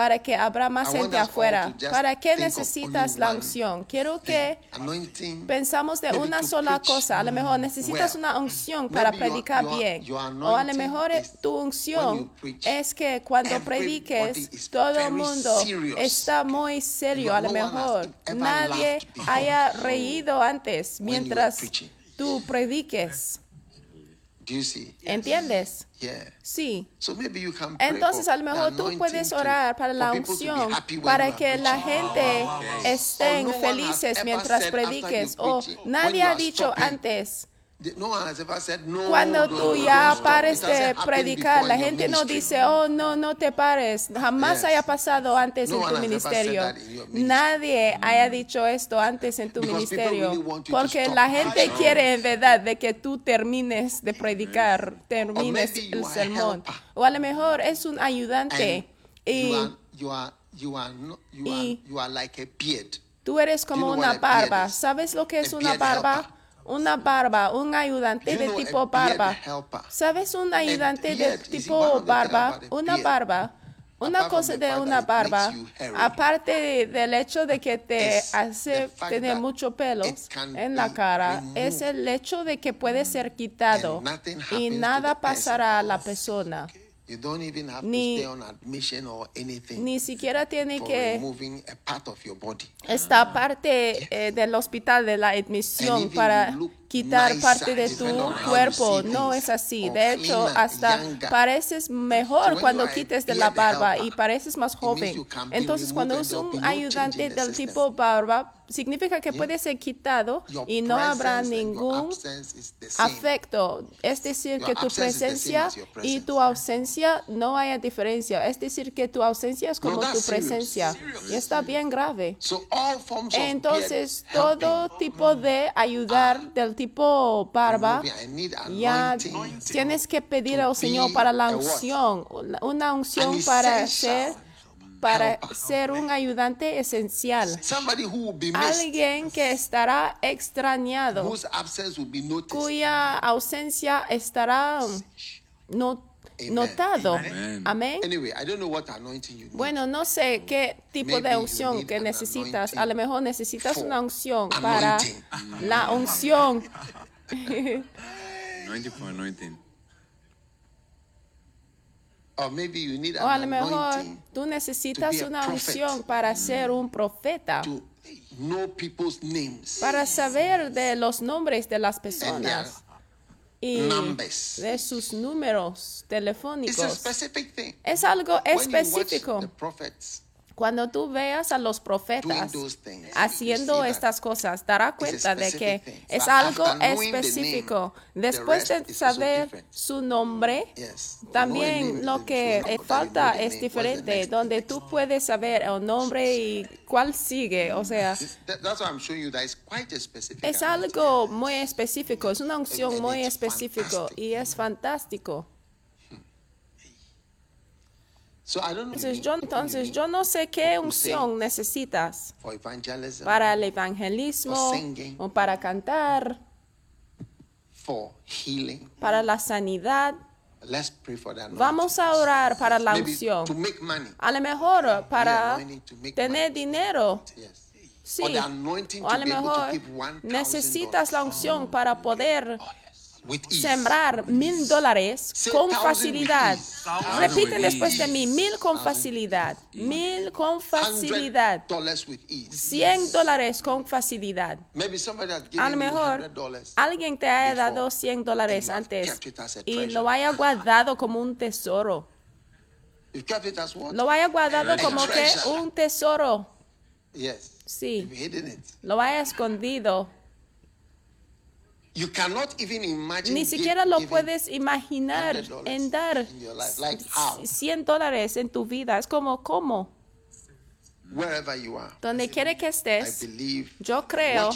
Para que abra más gente afuera. ¿Para qué necesitas la unción? Quiero que pensamos de una sola cosa. A lo mejor necesitas una unción para predicar bien. O a lo mejor tu unción es que cuando prediques todo el mundo está muy serio. A lo mejor nadie haya reído antes mientras tú prediques. ¿Entiendes? Sí. Entonces a lo mejor tú puedes orar para la unción, para que la gente estén felices mientras prediques. O nadie ha dicho antes. Cuando tú ya pares de predicar, la gente no dice, oh, no, no te pares. Jamás haya pasado antes en tu ministerio. Nadie haya dicho esto antes en tu ministerio. Porque la gente quiere en verdad de que tú termines de predicar, termines el sermón. O a lo mejor es un ayudante. Y, tú eres como una barba. ¿Sabes lo que es una barba? Una barba, un ayudante de tipo barba. ¿Sabes un ayudante de tipo barba? Una barba. Una cosa de una barba, aparte del hecho de que te hace tener mucho pelo en la cara, es el hecho de que puede ser quitado y nada pasará a la persona. Ni, ni siquiera tiene que estar parte eh, del hospital de la admisión para quitar parte de tu cuerpo. No es así. De hecho, hasta pareces mejor cuando quites de la barba y pareces más joven. Entonces, cuando es un ayudante del tipo barba, significa que puede ser quitado y no habrá ningún afecto. Es decir, que tu presencia y tu ausencia no haya diferencia. Es decir, que tu ausencia es como tu presencia. Y está bien grave. Entonces, todo tipo de ayudar del tipo barba, ya tienes que pedir al Señor para la unción, una unción para ser para ser un ayudante esencial. Alguien que estará extrañado, cuya ausencia estará notado. Amén. Bueno, no sé qué tipo de unción que necesitas. A lo mejor necesitas una unción para la unción. O a lo mejor tú necesitas una unción para ser un profeta, para saber de los nombres de las personas y de sus números telefónicos. Es algo específico. Cuando tú veas a los profetas haciendo estas cosas, dará cuenta de que es algo específico. Después de saber su nombre, también lo que falta es diferente, donde tú puedes saber el nombre y cuál sigue. O sea, es algo muy específico, es una unción muy específica y es fantástico. Entonces yo, entonces yo no sé qué unción necesitas para el evangelismo o para cantar, para la sanidad. Vamos a orar para la unción. A lo mejor para tener dinero. Sí. O a lo mejor necesitas la unción para poder. Sembrar mil dólares con facilidad. Repite después de mí, mil con facilidad, mil con facilidad, Hundred dollars with ease. cien dólares con facilidad. A lo mejor alguien te haya before, dado 100 dólares antes y lo haya guardado como un tesoro. Lo haya guardado como que un tesoro. Sí, lo haya escondido. You cannot even imagine Ni siquiera lo puedes imaginar $100 en dar in your life. Like how? 100 dólares en tu vida. Es como, ¿cómo? Wherever you are. Donde quiera que I estés, believe yo creo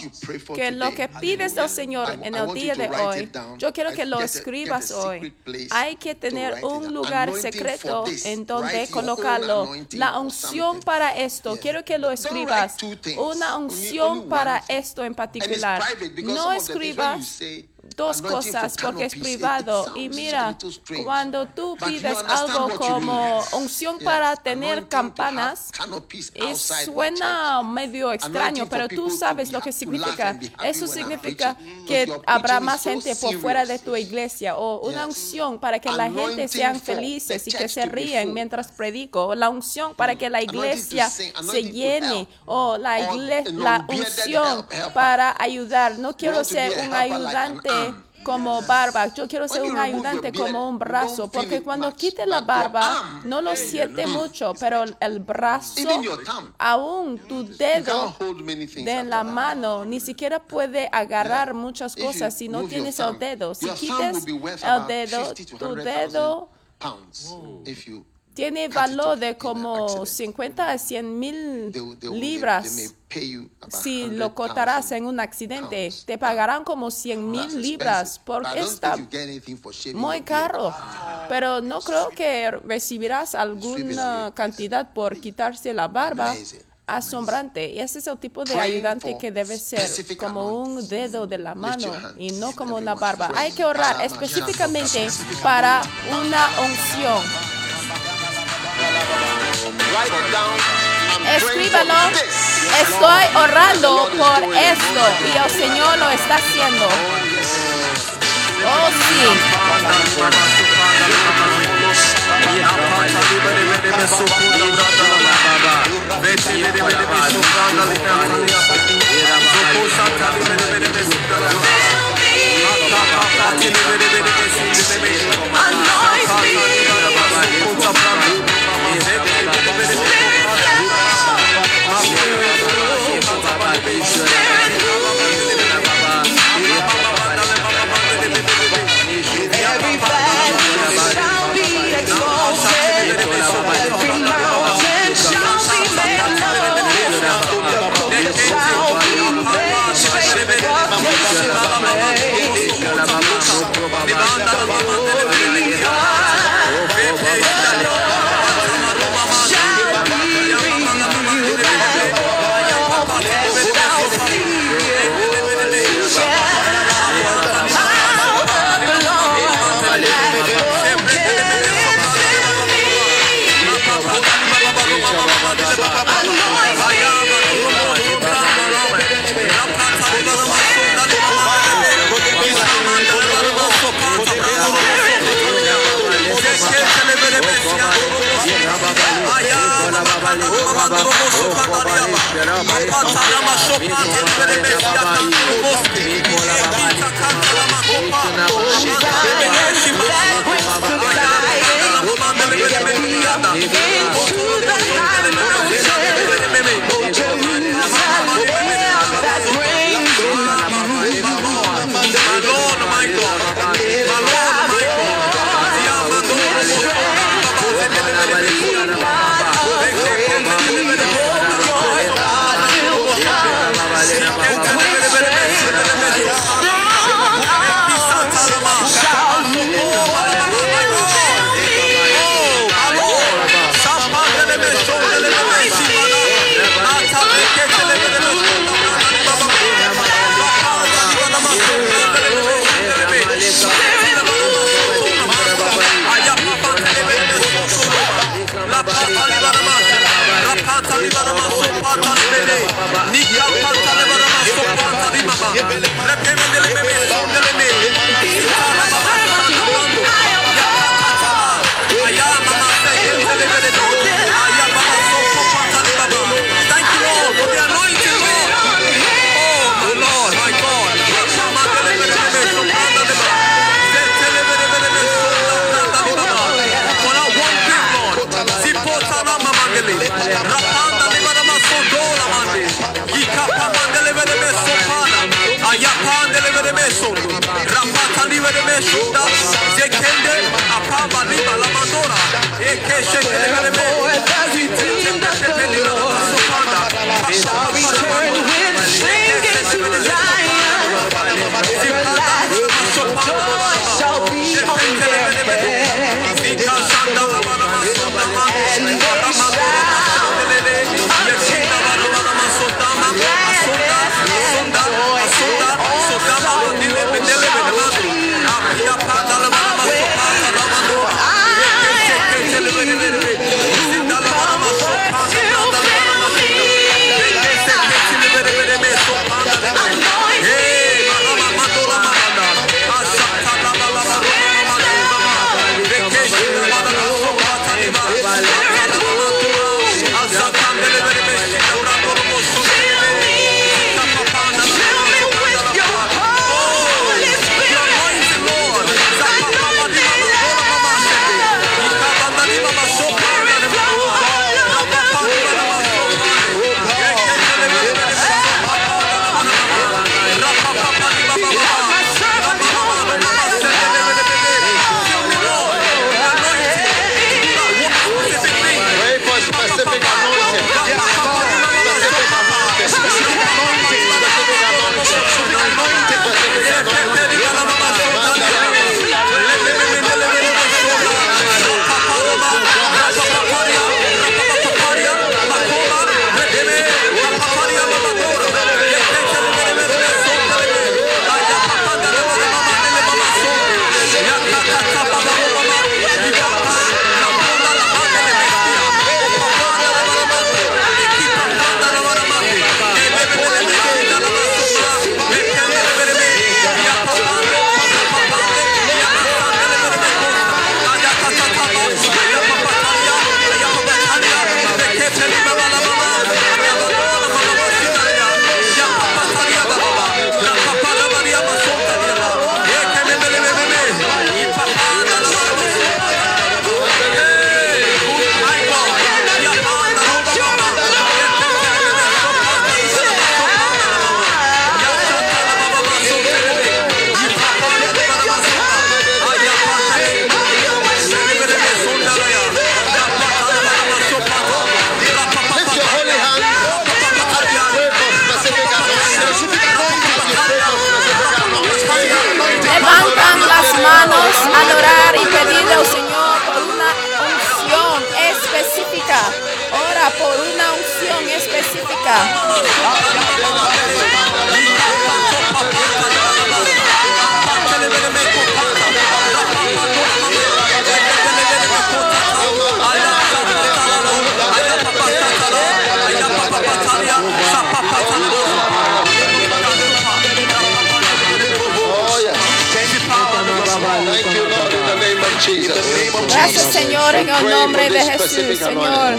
que lo que pides del Señor en el día de hoy, yo quiero que lo escribas hoy. Hay que tener un lugar secreto en donde colocarlo. La unción para esto, quiero que lo escribas. Una unción para esto en particular. No escribas dos cosas porque es privado. Y mira, cuando tú pides algo como unción para tener campanas, y suena medio extraño, pero tú sabes be lo que significa. Eso significa que habrá más gente por fuera de tu iglesia o una unción para que la gente sean felices y que se ríen mientras predico. La unción para que la iglesia se llene o la, Or igle- a la unción para ayudar. No quiero ser un ayudante. Como barba. Yo quiero ser un ayudante como un brazo, porque cuando much, quite la barba arm, no lo siente mucho, pero el brazo, aún tu dedo de la mano ni siquiera puede agarrar muchas cosas si no tienes el dedo. Si quites el dedo, 50 to tu 100,000 dedo tiene valor de como accident. 50 a 100 mil libras. Si 100,000 lo cortarás en un accidente, te pagarán como 100 That's mil libras porque está muy caro. Pero no creo que recibirás alguna cantidad por quitarse la barba. Asombrante. Y ese es el tipo de ayudante que debe ser, como un dedo de la mano y no como una barba. Hay que Para específicamente para una unción. Escríbalo. Estoy orando por esto y el Señor lo está haciendo. Oh, sí. That Señor.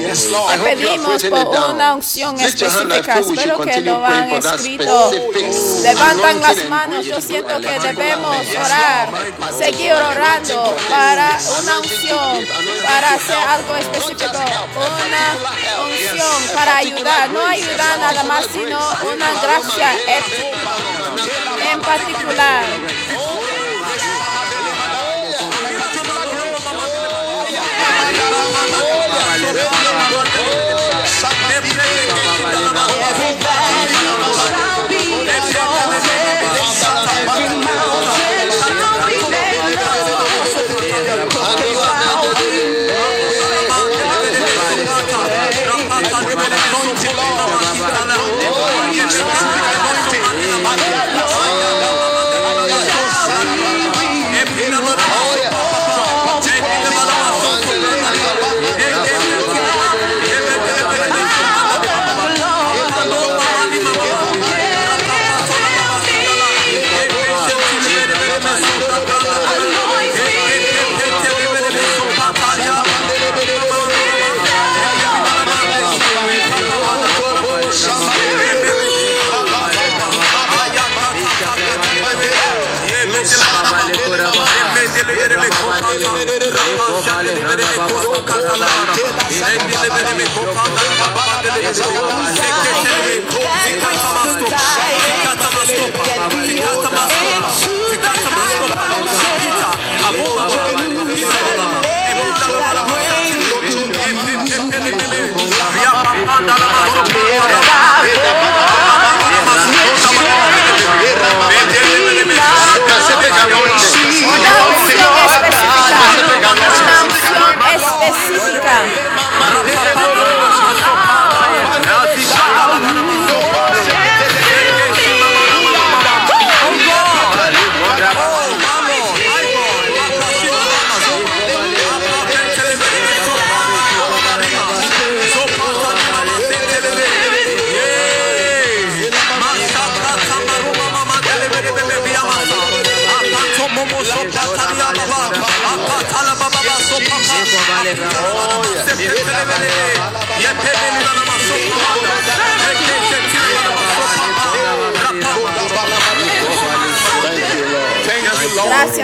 Te pedimos por una unción específica. Espero que lo han escrito. Levantan las manos. Yo siento que debemos orar, seguir orando para una unción, para hacer algo específico. Una unción para ayudar. No ayudar nada más, sino una gracia en particular. Yeah.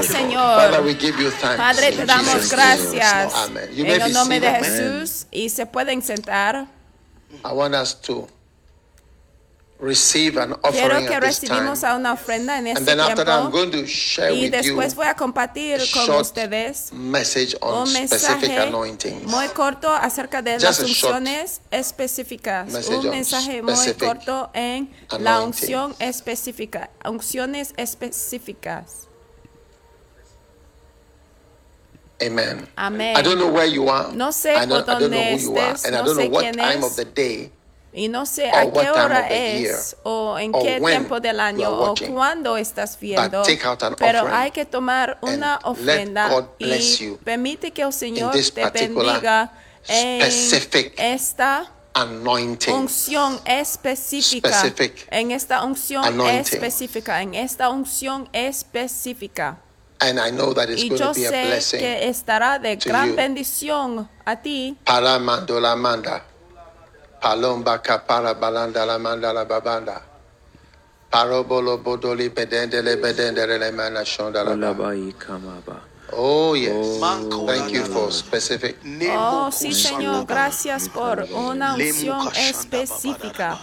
Gracias, Señor. Padre, te damos gracias en el nombre de. Jesús y se pueden sentar. I want us to receive an Quiero offering que recibimos a una ofrenda en este tiempo y después voy a compartir con ustedes un mensaje muy corto acerca de las unciones específicas. Un mensaje muy corto en la unción específica. Unciones específicas. Amen. Amén. I don't know where you are. No sé I don't, por I don't know dónde who you are. estés, And I no don't know what time es. of the day Y no sé Or a what qué time hora of the year, es o en or qué when tiempo del you año are o cuándo estás viendo. take out an Pero offering hay que tomar una ofrenda God bless y you permite que el Señor this te bendiga en specific esta anointing. unción específica. Specific En esta unción anointing. específica. En esta unción específica. And I know that it's Y going yo to be a sé blessing. que estará de to gran you. bendición a ti. Paramandola manda. Palomba kapara balanda la manda la babanda. Parobolo bodoli bedendele bedendele le mana shonda la ba. Olabai kamaba. Oh yes. Oh, Manko Thank you la la for specific. Oh, sí, Señor, gracias por una unción específica.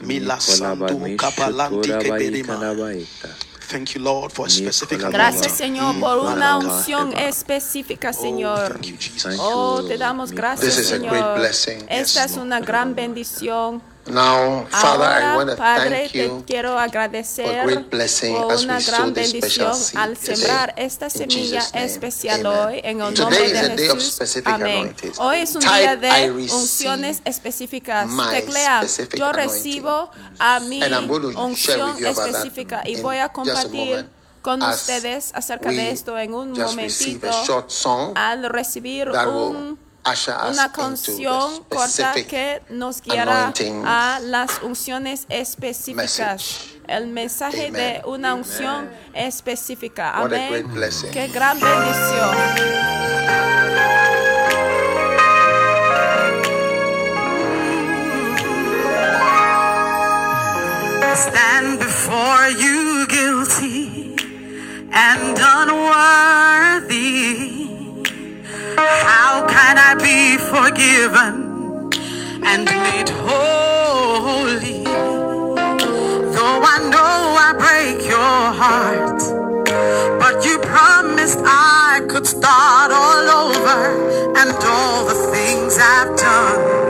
Mila Kolaba sandu mi kapalanti shotora bai keberima. kanabaita. Thank you, Lord, for a specific. Gracias, anointing. Señor, por una unción específica, Oh, Señor. thank you, Jesus. Thank Oh, te damos gracias, This is a Señor. great blessing. Esta es una gran bendición. Now, Father, I want Ahora, to Padre, thank te you quiero agradecer for a great blessing por una gran bendición al today. sembrar esta semilla especial hoy en el nombre de Jesús. Amén. Hoy es un día "I de unciones específicas. Teclea, yo anointing." recibo a mi unción específica y voy a compartir con ustedes acerca de esto en un momentito al recibir un una canción corta que nos guiará a las unciones específicas. El mensaje Amen. de una unción específica. What a Amén. Qué gran bendición. stand before you guilty and unworthy. How can I be forgiven and made holy? Though I know I break your heart, but you promised I could start all over and all the things I've done.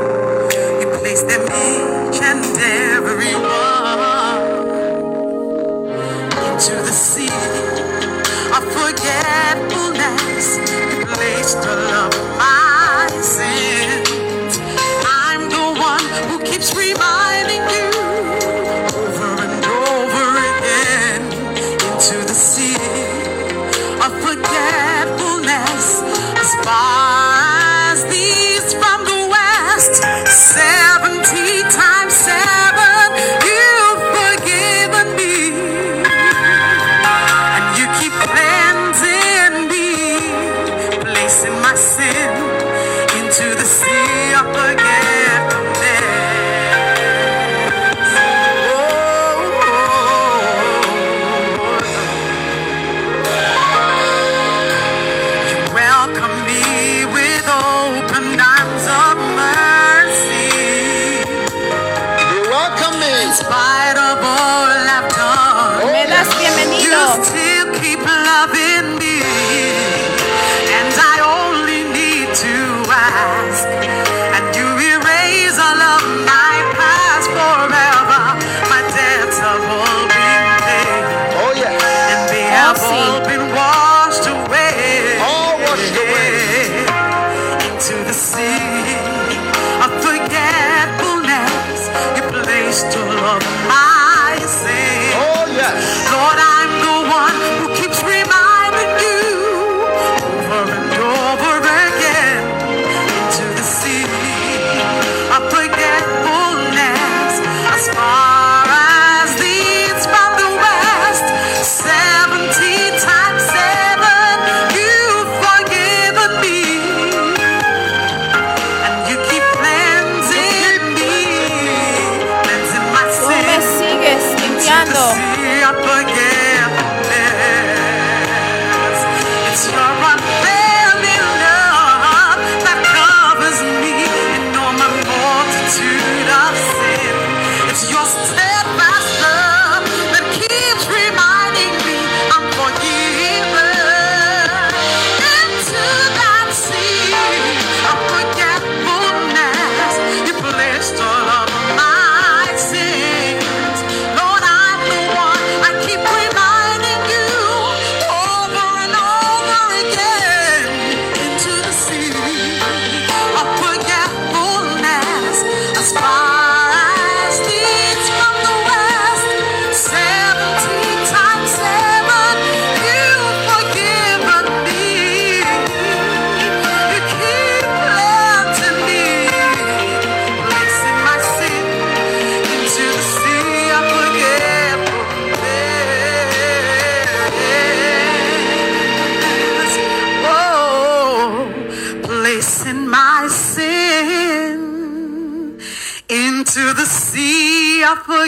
You placed them each and every one into the sea of forgetfulness. You placed all of my sins.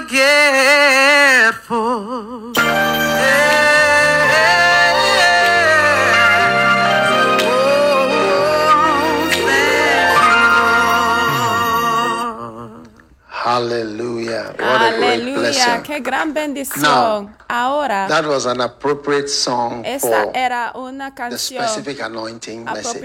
Forgetful. Yeah. Oh. Hallelujah. What a great Aleluya, blessing. qué gran bendición. Now, Ahora, That was an appropriate song esta for era una the canción specific anointing message.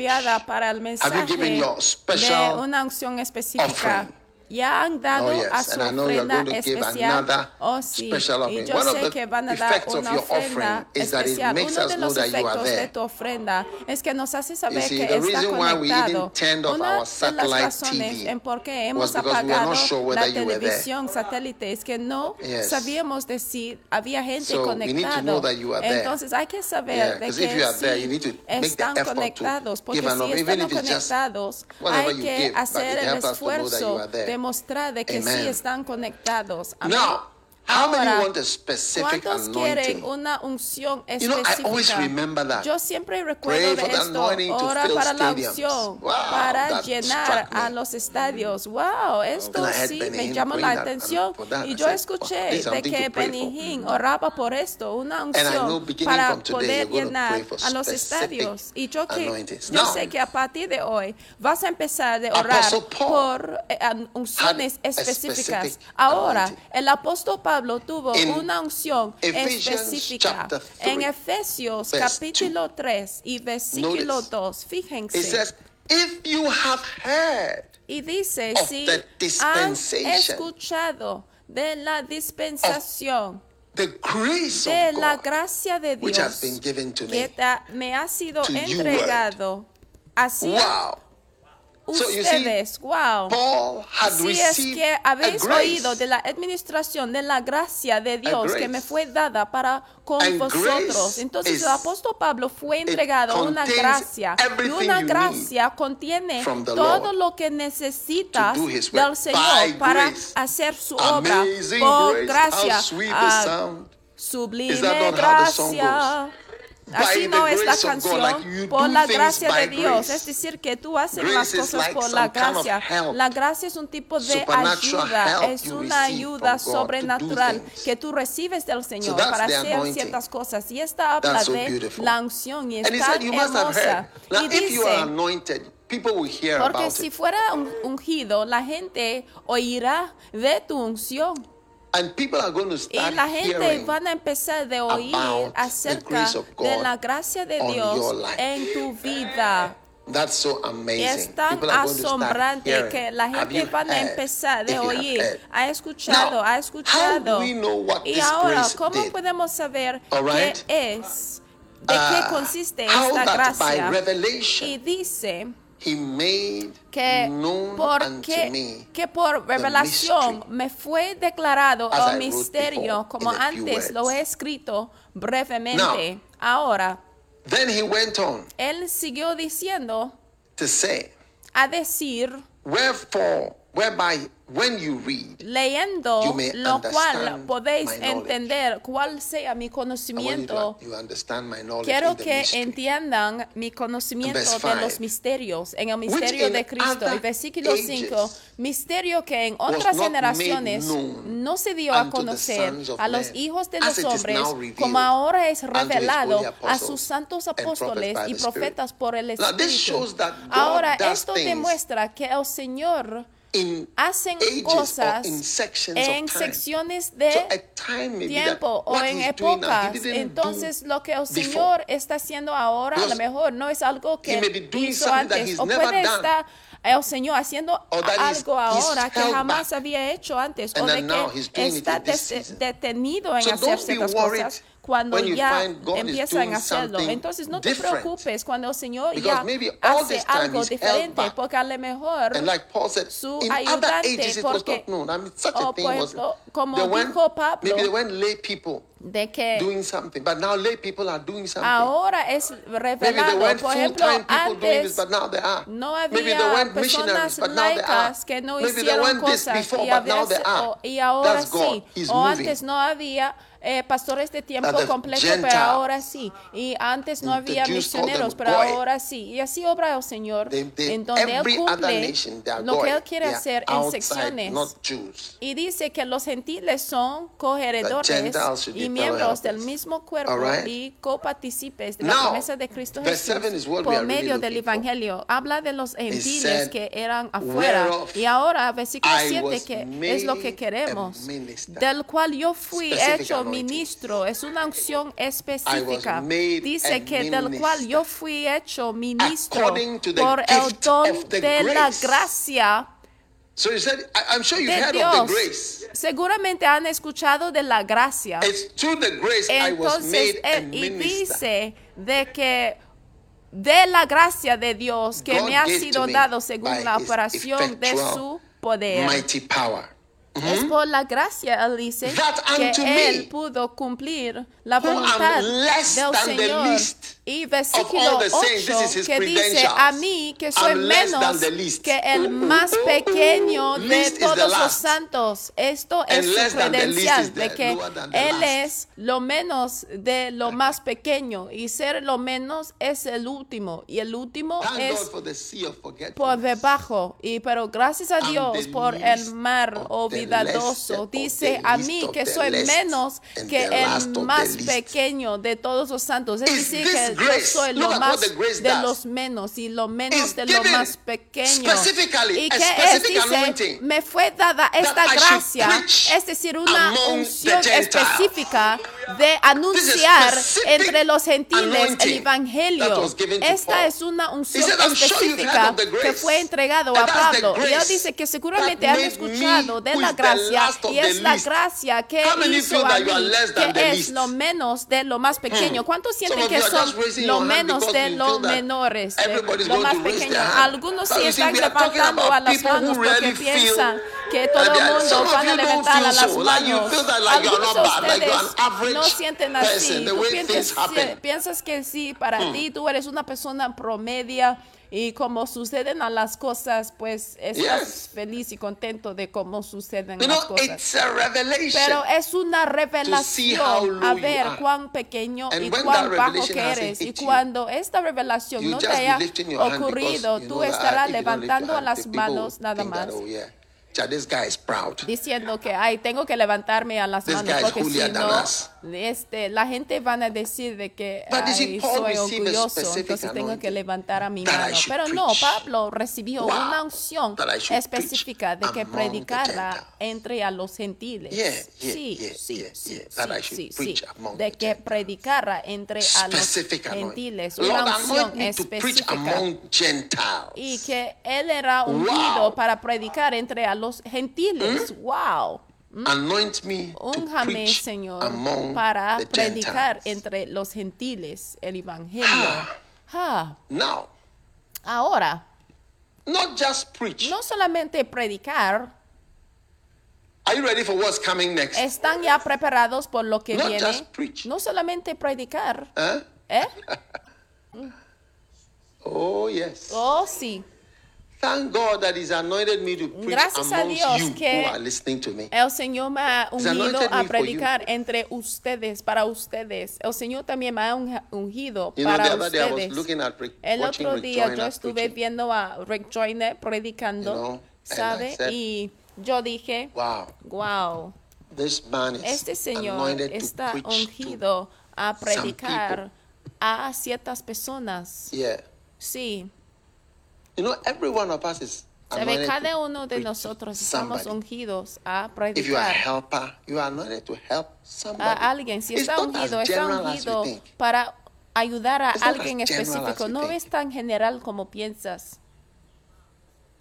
para el Have mensaje you given your de special una unción específica. offering? Ya han dado Oh, a yes. su know you're ofrenda especial. Oh, sí. Y yo sé que van a dar una ofrenda especial. Uno de know los that you are efectos there. de tu ofrenda es que nos hace saber see, que está conectado. Una de las satellite razones en por qué hemos apagado sure la televisión satélite es que no Yes. sabíamos de si había gente So, we need to conectada. know that you are there. Entonces hay que saber Yeah, de que you are there, están conectados, porque si están conectados, hay que hacer el esfuerzo de mostrar de que sí están conectados. Amén. Now, how many want a specific ¿Cuántos quieren anointing? una unción You know, I específica? always remember that. Yo siempre Pray recuerdo de for the esto. anointing to Ora fill para la stadiums. unción, Wow, para that llenar struck me. a los estadios. Wow, esto And I heard sí Benny me Hinn llamó praying la that, and atención. for that Y yo said, escuché wow, this is de something que to pray Benny for. Hinn oraba por esto, una And I know unción beginning para from today, poder you're gonna llenar pray for a los specific estadios. Y yo que anointings. yo Now, sé que a partir de hoy vas a empezar de orar Apostle Paul por eh, an- unciones had a específicas. Ahora, anointing. el apóstol Pablo tuvo In una unción específica en Efesios capítulo 3 y versículo Notice. 2. It Fíjense. says, if you have heard Y dice, of si the han dispensation. escuchado de la dispensación the grace de of la gracia de which Dios has been given to que me. ta- me ha sido entregado hacia Wow. So you see, ustedes. wow. Paul had Si es que habéis oído de la administración de la gracia de Dios que me fue dada para con vosotros. Entonces el apóstol Pablo fue entregado una gracia y una gracia contiene todo lo que necesitas del Señor para hacer su obra por gracia. Ah. Sublime gracia. Así no es la canción por la gracia de Dios, es decir, que tú haces las cosas por la gracia. La gracia es un tipo de ayuda, es una ayuda sobrenatural que tú recibes del Señor para hacer ciertas cosas. Y esta habla de la unción y have heard. hermosa. Y dice, people will hear porque about si it. fuera un- ungido, la gente oirá de tu unción. And people are going to Y start la gente van a empezar de oír about the acerca grace of de God la gracia de Dios your life. en tu vida. That's so Y amazing. es tan People are going to start asombrante que la gente van a empezar de oír. Ha escuchado, Now, ha how escuchado. do we know what Y ahora, grace ¿cómo did? podemos saber right? qué es? ¿De Uh, qué consiste how esta gracia? revelation Y dice he made que known unto porque me que por revelación me fue declarado I el misterio before, como antes lo he escrito brevemente. Ahora, Then he went on él siguió diciendo to say, a decir Wherefore, whereby when you read, leyendo You may lo cual understand podéis my knowledge. entender cuál sea mi you conocimiento. to you understand my knowledge Quiero que entiendan mi conocimiento de los misterios en el misterio de Cristo. other Y versículo ages 5, misterio que en otras not generaciones no se dio a conocer sons of a los men, hijos de as los it is hombres, now revealed como ahora es revelado a sus santos apóstoles y profetas por el Now, this Espíritu. shows that God Ahora, esto demuestra que el Señor hacen cosas en secciones de tiempo o en épocas. Entonces, lo que el. Señor está haciendo ahora, a lo mejor no es algo que hizo antes, o puede estar el Señor haciendo algo ahora que jamás había hecho antes, o de que está detenido en hacer ciertas cosas cuando ya empiezan a hacerlo. Entonces, no te preocupes cuando el Señor Because ya hace algo diferente, porque a lo mejor su ayudante, porque- not known. I mean, such o a thing por was. ejemplo, como dijo Pablo, de que doing something, but now lay people are doing something. ahora es revelado. Por ejemplo, this, antes no había personas laicas que no hicieron cosas y, ahora sí. O antes no había eh, pastores de tiempo completo, pero ahora sí. Y antes no había misioneros, pero ahora sí. Y así obra el Señor, They- they- en donde Él cumple lo que. Él quiere hacer en secciones. Y dice que los gentiles son be y miembros del mismo cuerpo right? y copartícipes de la Now, promesa de Cristo Jesús por really medio del looking for. Evangelio. Habla de los gentiles said, que eran afuera. "Whereof Y ahora, versículo I 7, was que es lo que queremos. Del cual yo fui hecho. Ministro. Es una unción específica. Dice que del cual yo fui hecho ministro por el don de la gracia So he said, I'm sure you've heard Dios. of the grace. Seguramente han escuchado de la gracia. It's through the grace I was Entonces, made a él- y dice de que de la gracia de Dios que God me ha sido dado según la operación de su poder. Mighty power. Es por la gracia, él dice, que unto me, él pudo cumplir la voluntad del Señor. Y versículo all the saints, this 8, is his que dice, a mí que soy menos que el más pequeño de todos los santos. Esto es su credencial de que él es lo menos de lo más pequeño. Y ser lo menos es el último. Y el último es por debajo. Y pero gracias a Dios por el mar olvidadoso of dice a mí que soy menos que el más pequeño de todos los santos. Es decir que soy Look lo más de los menos y lo menos de lo más pequeño. y a que es dice me fue dada esta gracia es decir una unción específica de anunciar entre los gentiles el evangelio. esta es una unción said, "I'm sure you've heard específica que fue entregado a Pablo. Y él dice que seguramente han escuchado de la gracia y es la gracia que hizo a mí, que es lo menos de lo más pequeño. ¿Cuántos sienten que son just raising lo your hand menos de you lo feel that menores, de everybody's lo going más to raise pequeño? their hand. Algunos sí están levantando a las manos porque piensan que todo el mundo van a levantar a las manos. Algunos de ustedes no sienten así. Tú piensas, piensas que sí, para ti tú eres una persona promedia y como suceden a las cosas, pues estás Yes. feliz y contento de cómo suceden You las know, cosas. it's a revelation. Pero es una revelación a ver cuán pequeño And y cuán bajo que eres. Y cuando esta revelación no te haya ocurrido, tú estarás levantando las manos nada that, más. oh, yeah. This guy is proud. Diciendo que ay tengo que levantarme a las This manos porque si no este la gente van a decir de que ay, soy orgulloso entonces tengo que levantar a mi mano pero no. Pablo recibió Wow. una unción específica de que predicara entre a los gentiles. Yeah, yeah, sí yeah, sí sí sí, sí, de que predicara entre a los gentiles. Una unción específica. y que él era ungido Wow. para predicar entre a los gentiles. Wow. Anoint me to Únjame, preach Señor, among para the predicar Gentiles. entre los gentiles el evangelio. Ah, Now, ahora, not just preach. no solamente predicar, Are you ready for what's coming next? están ya preparados por lo que Not viene. just preach. No solamente predicar? ¿eh? Oh, yes. Oh, sí. Thank God that He's anointed me to preach Gracias a Dios you que- who are listening to me. El Señor me ha ungido a predicar entre ustedes, para ustedes. El Señor también me ha ungido You para ustedes. looking at Rick, El otro Rick día yo estuve preaching. viendo a Rick Joyner predicando, You know, ¿sabe? said, y yo dije, Wow, wow, this man is este Señor está ungido a predicar a ciertas personas. yeah. Sí, You know, every one of us is sabe, cada uno de nosotros estamos ungidos a If you are a predicar. helper, you are anointed to help somebody. a alguien, si está ungido, está ungido para ayudar a alguien específico. No es tan general como piensas.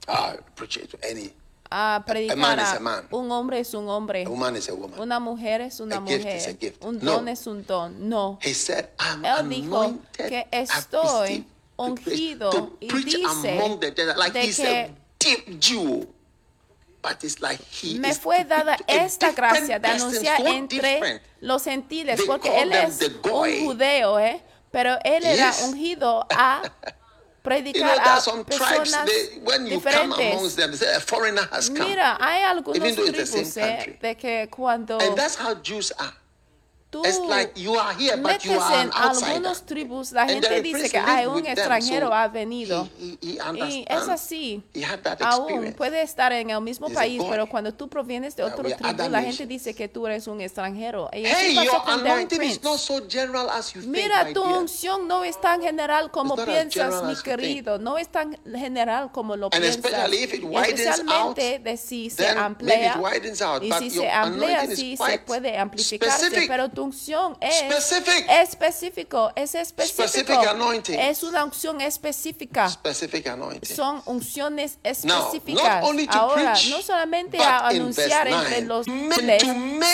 Ah, preach it to any. A predicar man is a a man. un hombre es un hombre, A woman is a woman. una mujer es una A gift is a mujer, gift. un No. don es un don. No. He said, I'm Él dijo que estoy ungido y dice among the Gentiles. Like de he's a que deep Jew. But it's like he me fue dada esta gracia de anunciar so entre los gentiles, porque él es un judeo, ¿eh? Pero él era ungido a You know, predicar are a some tribes, personas they, when you come amongst diferentes. them, say a foreigner has come. Mira, hay algunos tribus ¿eh? de que cuando And that's how Jews are. Tú like you are here, metes en algunos tribus, la gente dice que hay un them, extranjero so ha venido. he- he- Y es así. Aún puede estar en el mismo país, boy. pero cuando tú provienes de are tribu, la gente dice que tú eres un extranjero. Y Hey, pasó con so think, Mira, my tu unción no es tan general como piensas, mi think. querido. No es tan general como lo And piensas. especialmente out, de si se out, y si se is sí se puede amplificarse. Pero tu unción es Specific. específico. Es específico. Specific anointing. Es una unción específica. Specific anointing. Son unciones Now, específicas. to Ahora, preach, no solamente a anunciar entre 9, los fieles,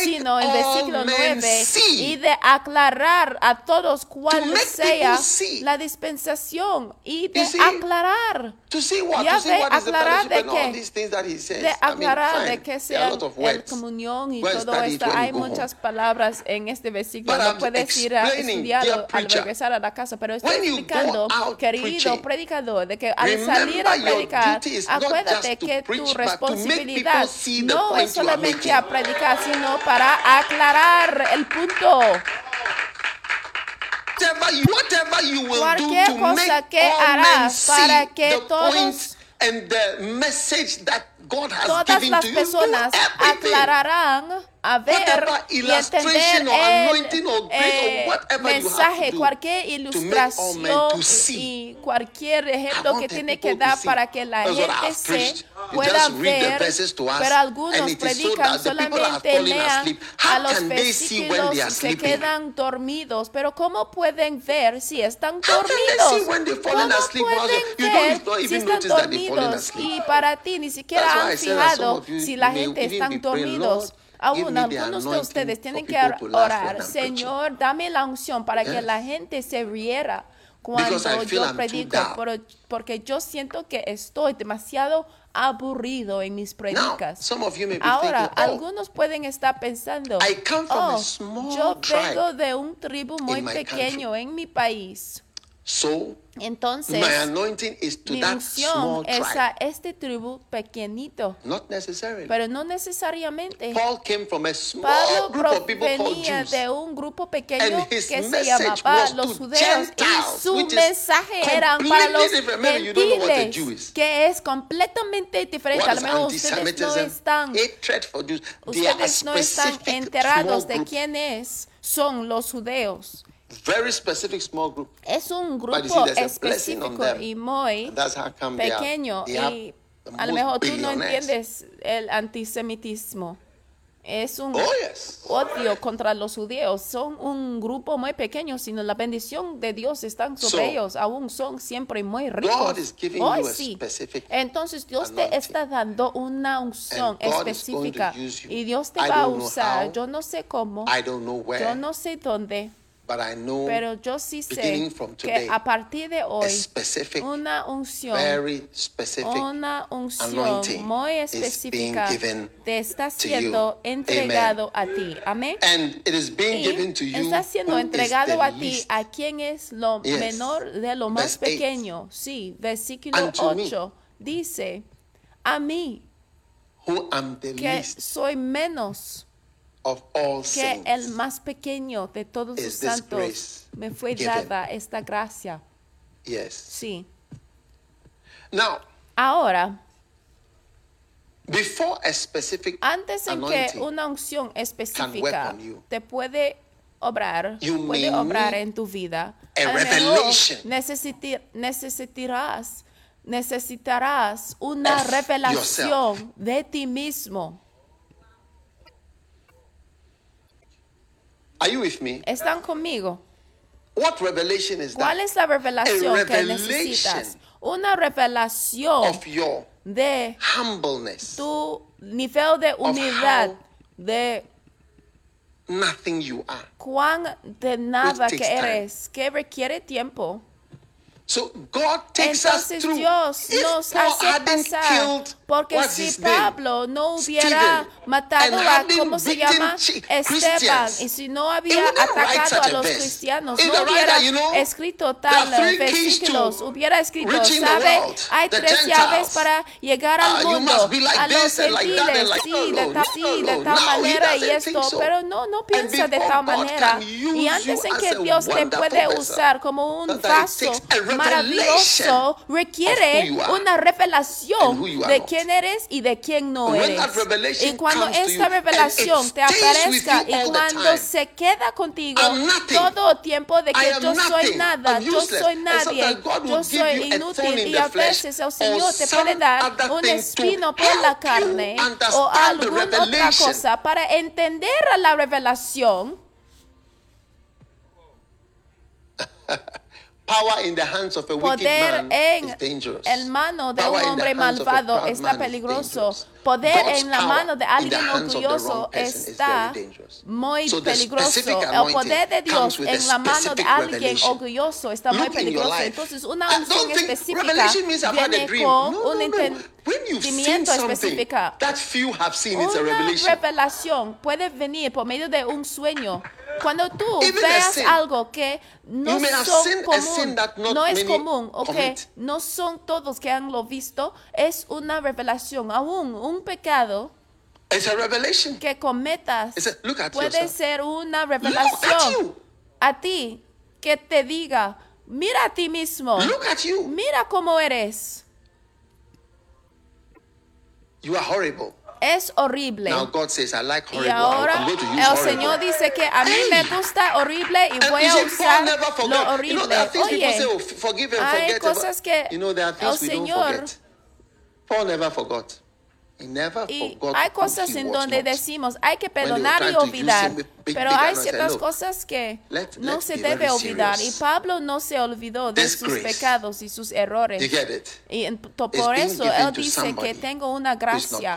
sino en versículo men 9 see. y de aclarar a todos cuál sea la dispensación y de see, aclarar. To see what, Ya to ve, aclarar de qué. de I mean, aclarar de are sea a lot of el words. comunión y todo esto. Hay muchas palabras en este versículo. I'm puedes ir a estudiarlo al regresar a la casa. Pero estoy explicando, querido predicador, de que al salir a predicar, acuérdate que tu responsabilidad no es solamente a predicar, sino para aclarar el punto. Cualquier cosa que harás para que todos- Todas given las to you, personas aclararán a ver y entender el eh, mensaje, cualquier ilustración y cualquier ejemplo que tiene que dar para que la gente se pueda ver. Pero algunos predican solamente lean a los versículos y se quedan dormidos. Pero ¿cómo pueden ver si están dormidos? ¿Cómo pueden you don't ver even si están dormidos? Y para ti ni siquiera han fijado of you si la gente praying, dormidos. "Lord, Aún algunos de ustedes tienen que orar, I'm preaching." Señor, dame la unción para que la gente se riera cuando yo predico, porque yo siento que estoy demasiado aburrido en mis predicas. Ahora, oh, algunos pueden estar pensando, I come from a oh, small yo vengo de un tribu muy my pequeño en mi país. so Entonces, my anointing is to mi that small es tribe. a este tribu pequeñito, Not necessarily. pero no necesariamente. Paul came from a small Pablo group of people called Jews. de un grupo pequeño que se llamaba los judeos y su mensaje era para los gentiles, que es completamente diferente. What A lo is mejor ustedes no están, ustedes no están enterados de group. quiénes son los judeos. Very specific small group. Es un grupo específico y muy pequeño y a lo mejor tú no entiendes el antisemitismo. Es un Oh, yes. odio contra los judíos. Son un grupo muy pequeño, sino la bendición de Dios está sobre So, ellos. Aún son siempre muy ricos. Hoy a sí. Entonces Dios te está dando una unción específica y Dios te I va a usar. how. Yo no sé cómo, where, yo no sé dónde, but I know pero yo sí sé from que today, a partir de hoy specific, una unción very specific una unción muy is being específica given te está to siendo you. entregado a ti. Amén. And it is being Y given to you está siendo entregado a ti least. a quien es lo Yes. menor de lo más Verse pequeño. Sí, versículo And to me. 8 dice, a mí who am the que least soy menos of all que el más pequeño de todos los santos, me fue given? dada esta gracia. Yes. Sí. Now, Ahora, before a specific Antes en que una unción específica you. te puede obrar, You puede obrar en tu vida, a a lo mejor revelation. necesiti- necesitarás, necesitarás una revelación de ti mismo. Are you with me? ¿Están conmigo? What revelation is ¿Cuál that? es la revelación que necesitas? Una revelación Of your de humbleness, tu nivel de humildad, de nothing you are. cuán de nada que time. eres, que requiere tiempo. So God takes Entonces us. Dios nos hace pasar porque si Pablo no hubiera Stephen, matado a cómo se llama Esteban. Y si no había atacado a los cristianos no hubiera writer, you know, escrito tal eh, versículos hubiera escrito sabe hay tres llaves para llegar al mundo. like a los gentiles like sí, like, no, sí, no, de tal manera y esto so. pero no no piensa de tal manera. y antes en que Dios te puede usar como un vaso maravilloso requiere una revelación de quién eres y de quién no eres. Y cuando esta revelación te aparezca y cuando se queda contigo todo tiempo de que yo soy nada, yo soy nadie, yo soy inútil. y a veces el Señor te puede dar un espino por la carne o alguna otra cosa para entender la revelación. Power in the hands of a Poder wicked man en el mano de Power un hombre malvado está peligroso poder en la mano de alguien orgulloso está muy peligroso. El poder de Dios en la mano de alguien orgulloso está muy peligroso. Entonces, una unción específica viene con un entendimiento específico. Una revelación puede venir por medio de un sueño. Cuando tú veas algo que no, son común, no es común o okay, que no son todos que han lo visto, es una revelación, aún un un pecado que cometas a, puede ser una revelación a ti que te diga, mira a ti mismo, mira cómo eres. You are horrible. Es horrible. Now God says, I like horrible. Y ahora I'm going to use el Señor dice que a mí me gusta horrible y voy a usar lo horrible. You know, Oye, say, oh, forgive hay forget cosas que you know, el Señor never forgot. Y hay cosas en donde decimos, hay que perdonar y olvidar, pero hay ciertas cosas que no se debe olvidar. Y Pablo no se olvidó de sus pecados y sus errores. Y por eso él dice que tengo una gracia.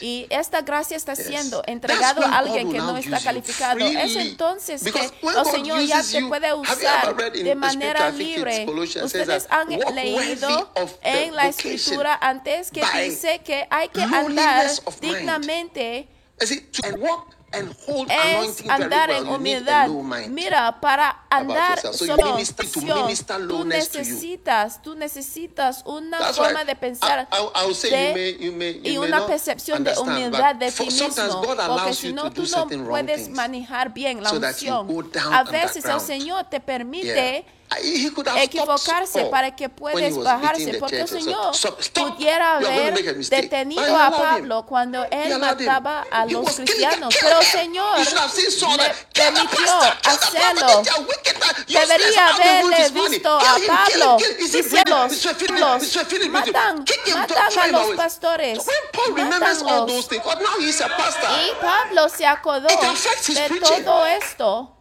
Y esta gracia está siendo entregada a alguien que no está calificado. Es entonces que el Señor ya te puede usar de manera libre. Ustedes han leído en la escritura antes que dice que hay que andar dignamente es andar en humildad. Mira, para andar solo tú necesitas, tú necesitas una forma de pensar de, y una percepción de humildad de ti mismo, porque si no, tú no puedes manejar bien la unción. A veces el Señor te permite equivocarse para que puedas bajarse, porque el Señor pudiera haber detenido a Pablo cuando él mataba a los cristianos, pero el Señor le permitió hacerlo. Debería haberle visto a Pablo diciendo, matan, matan a los pastores. Y Pablo se acordó de todo esto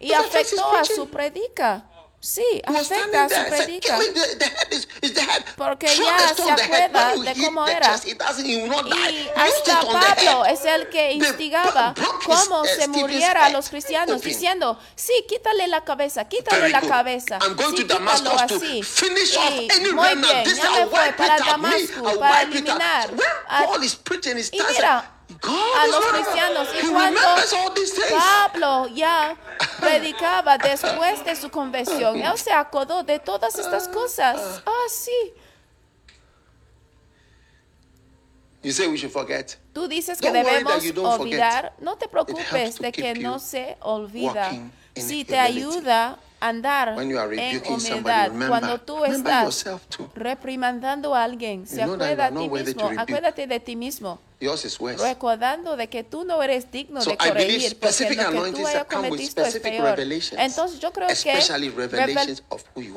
y afectó a su predica. Sí, afecta a su predica. Porque ya se acuerda de cómo era. Y hasta Pablo es el que instigaba cómo se muriera a los cristianos, diciendo, sí, quítale la cabeza, quítale la cabeza. Sí, quítalo así. Y muy bien, ya me voy para Damasco, para eliminar. A... Y mira, a los cristianos. Y cuando Pablo ya predicaba después de su conversión, él se acordó de todas estas cosas. Ah, ah sí. You say we should forget. Tú dices que don't debemos olvidar. Forget. No te preocupes de que no se olvida. Si te ayuda a andar en humildad, cuando tú estás reprimandando a alguien, se acuerda a ti mismo. Acuérdate de ti mismo. Dios es juez. Recordando de que tú no eres digno so de corregir porque lo que tú hayas cometido este es peor. Entonces yo creo que revel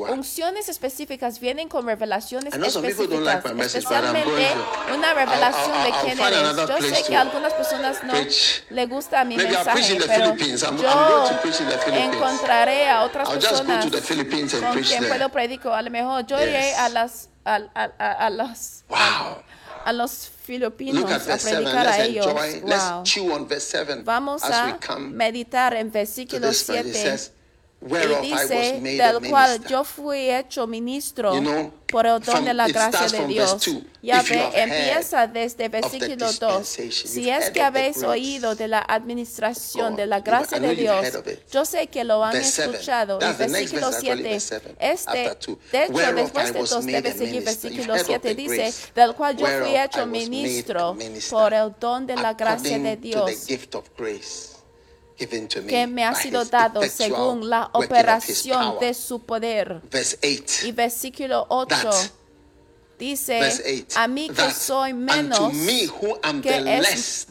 unciones específicas vienen con revelaciones específicas, like message, especialmente una revelación I'll, I'll, I'll, de quién eres. Yo sé que a algunas personas no le gusta mi Maybe mensaje, pero yo encontraré a otras personas con quien puedo predicar. A lo mejor yo iré a las a, a, a, los a, los filipinos a predicar a ellos. Let's chew on verse Vamos a meditar en versículo 7. Él dice, del cual yo fui hecho ministro you know, por el don de la gracia de Dios. Ya ve, empieza desde versículo 2. Si es que habéis oído de la administración de la gracia de Dios, yo sé que lo han verse escuchado. En versículo 7, este, de hecho, después de dos debe seguir versículo 7, dice, del cual yo fui hecho ministro por el don de la gracia de Dios que me ha sido dado según la operación de su poder. Y versículo 8 dice a mí que soy menos que es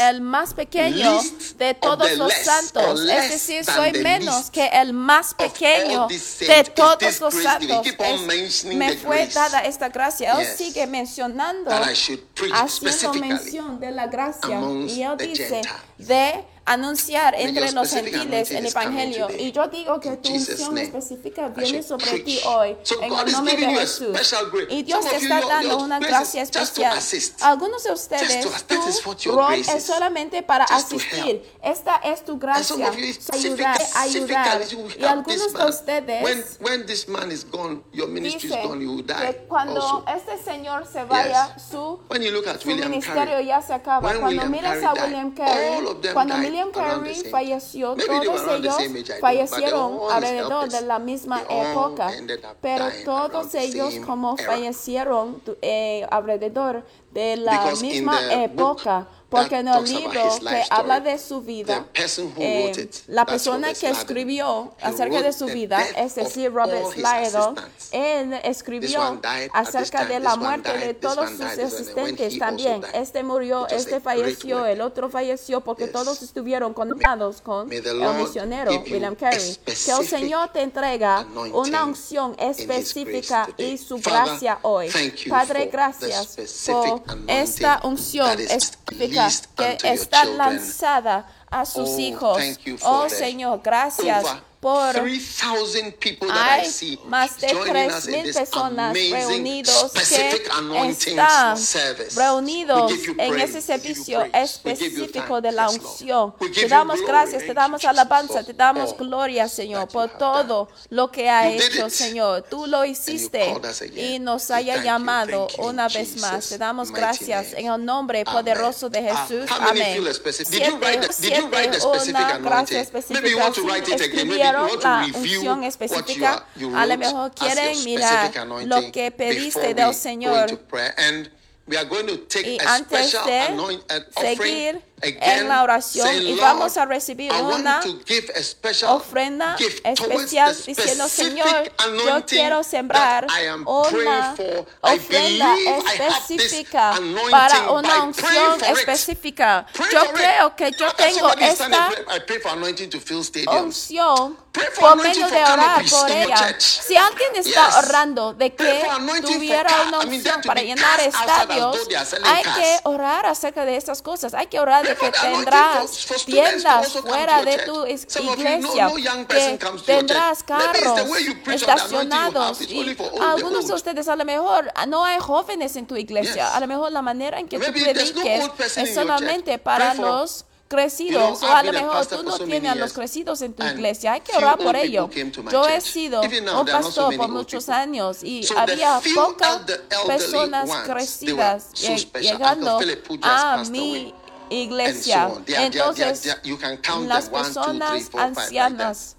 el más pequeño de todos los santos. es decir soy menos que el más pequeño de todos los santos es, me fue dada esta gracia. Oh, él sigue mencionando haciendo mención de la gracia. y él dice de anunciar entre los gentiles el Evangelio. Y yo digo que tu unción específica viene sobre ti hoy, en el nombre de Jesús. Y Dios te está dando una gracia especial. Algunos de ustedes, tu rol es solamente para asistir. Esta es tu gracia, ayudar, ayudar. Y algunos de ustedes dicen que cuando este señor se vaya, su, ministerio ya se acaba. Cuando miras a William Carey, cuando miras William Carey falleció, todos ellos fallecieron eh, alrededor de la misma época, pero todos ellos como fallecieron alrededor de la misma época porque en el libro que habla de su vida, eh, la persona que escribió acerca de su vida, es decir, Robert Slider, él escribió acerca de la muerte de todos sus asistentes también. Este murió, este falleció, el otro falleció porque todos estuvieron conectados con el misionero William Carey. Que el Señor te entrega una unción específica y su gracia hoy. Padre, gracias por esta unción específica que está lanzada a sus hijos. Oh Señor, gracias por 3, hay más de 3.000 personas reunidos que están reunidos en ese servicio específico de la unción. Te damos gracias, te damos alabanza, te damos gloria, Señor, por todo lo que ha hecho, Señor. Tú lo hiciste y nos haya llamado una vez más. Te damos gracias en el nombre poderoso de Jesús. Amén. Siete, siete, una gracia específica quiero la unción específica, a lo mejor quieren mirar lo que pediste del Señor. Y antes de seguir en la oración y vamos a recibir una ofrenda especial diciendo, Señor, yo quiero sembrar una ofrenda específica para una unción específica. Yo creo que yo tengo esta unción por medio de orar por ella. Si alguien está orando de que tuviera una unción para llenar estadios, hay que orar acerca de estas cosas, hay que orar de que tendrás tiendas fuera de tu iglesia, que tendrás carros estacionados. Y algunos de ustedes a lo mejor ah, no hay jóvenes en tu iglesia. A lo mejor la manera en que tú prediques es solamente para los crecidos. o a lo mejor tú no tienes a los crecidos en tu iglesia. Hay que orar por ello. Yo he sido un pastor por muchos años y había pocas personas crecidas llegando a mi iglesia. Entonces, las personas ancianas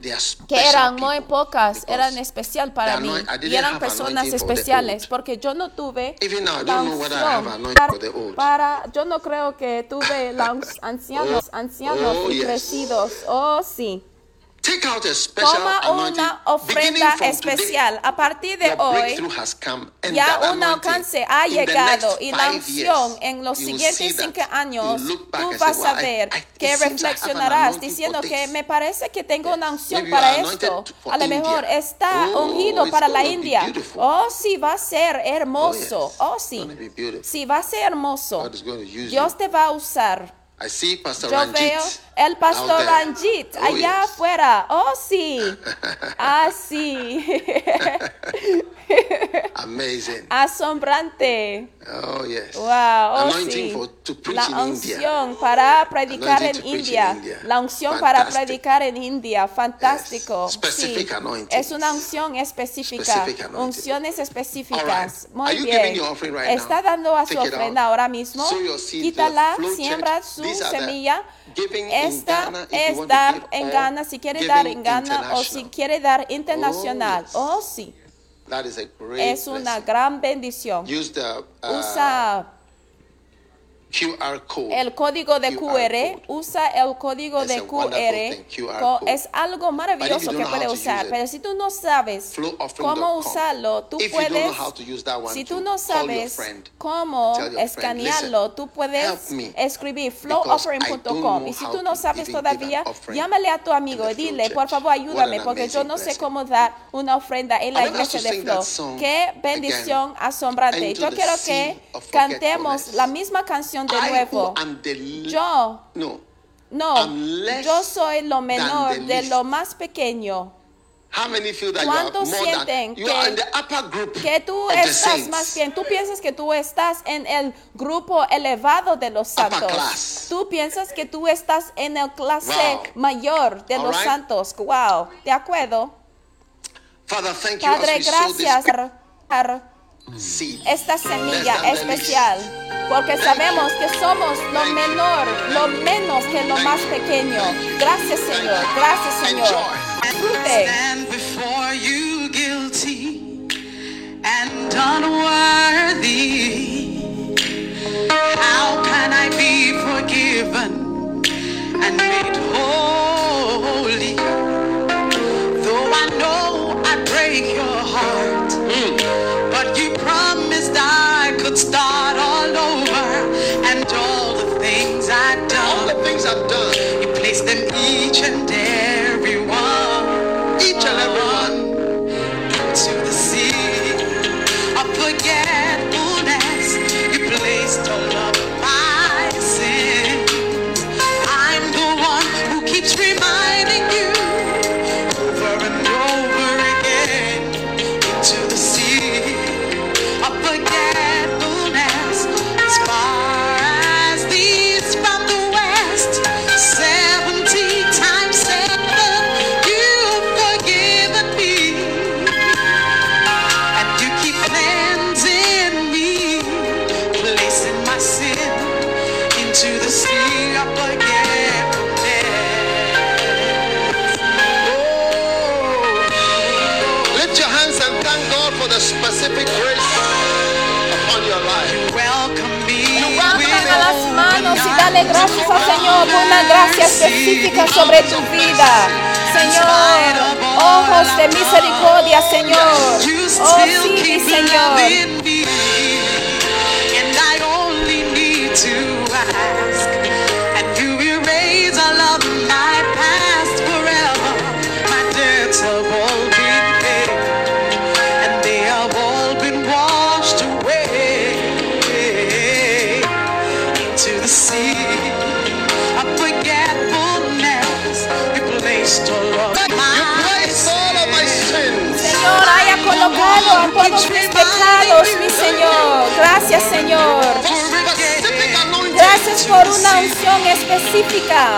que eran muy pocas, eran especial para mí y eran personas especiales porque yo no tuve la para, yo no creo que tuve los ancianos, ancianos y crecidos, oh sí. Toma una ofrenda especial. A partir de hoy, ya un alcance ha llegado y la unción en los siguientes cinco años, tú vas a ver que reflexionarás diciendo que me parece que tengo una unción para esto. A lo mejor está ungido para la India. Oh, sí, va a ser hermoso. Oh, sí. Sí, va a ser hermoso. Dios te va a usar. I see Pastor Yo Ranjit veo el pastor. Ranjit Oh, allá yes. afuera. Oh, sí. Ah, sí. Amazing. Asombrante. Oh, yes. Wow, oh, sí. for, La in unción para predicar en in India. India. La unción para Fantastic. predicar en India. Fantástico. Yes. Specific Sí. anointing. Es una unción específica. Unciones específicas. Right. Muy bien. right Está now? dando a su Take it ofrenda ahora mismo. Quítala, siembra su The semilla. Esta es dar en Ghana si quiere dar en Ghana o si quiere dar internacional. yes. Oh, sí. That is a great Es una blessing. gran bendición. Use the uh, Usa QR code. el código de QR usa el código de QR, QR es algo maravilloso que puede usar, pero si tú no sabes cómo usarlo, tú If puedes, one si tú no sabes cómo escanearlo, "Listen, tú puedes escribir flowoffering.com y si tú no sabes todavía, llámale a tu amigo y dile, por favor ayúdame porque yo no sé cómo dar una ofrenda en la iglesia de Flow. Qué bendición asombrante. Yo quiero que cantemos la misma canción de I nuevo. Yo no. no, yo soy lo menor de lo más pequeño. How many feel that you are ¿Cuántos more sienten than you que- are in the upper group Que tú estás más bien, tú piensas que tú estás en el grupo elevado de los santos. Tú piensas que tú estás en el clase Wow. mayor de All los right. santos. Wow, ¿de acuerdo? Father, thank Padre, gracias. Esta semilla especial, porque sabemos que somos lo menor, lo menos que lo Thank más you. pequeño. Thank you. Gracias, Señor. Gracias, Señor. Disfrute. stand before you guilty and unworthy. How can I be forgiven and made holy? Though I know I break your heart, you I could start all over and all the things I've All done. the things I've done, You place them each and every Señor por una gracia específica sobre tu vida. Señor, ojos de misericordia, Señor. Oh, Señor. Todos mis pecados, mi Señor. Gracias, Señor. Gracias por una unción específica.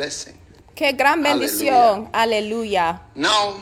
Blessing. Qué gran bendición. Aleluya. Now,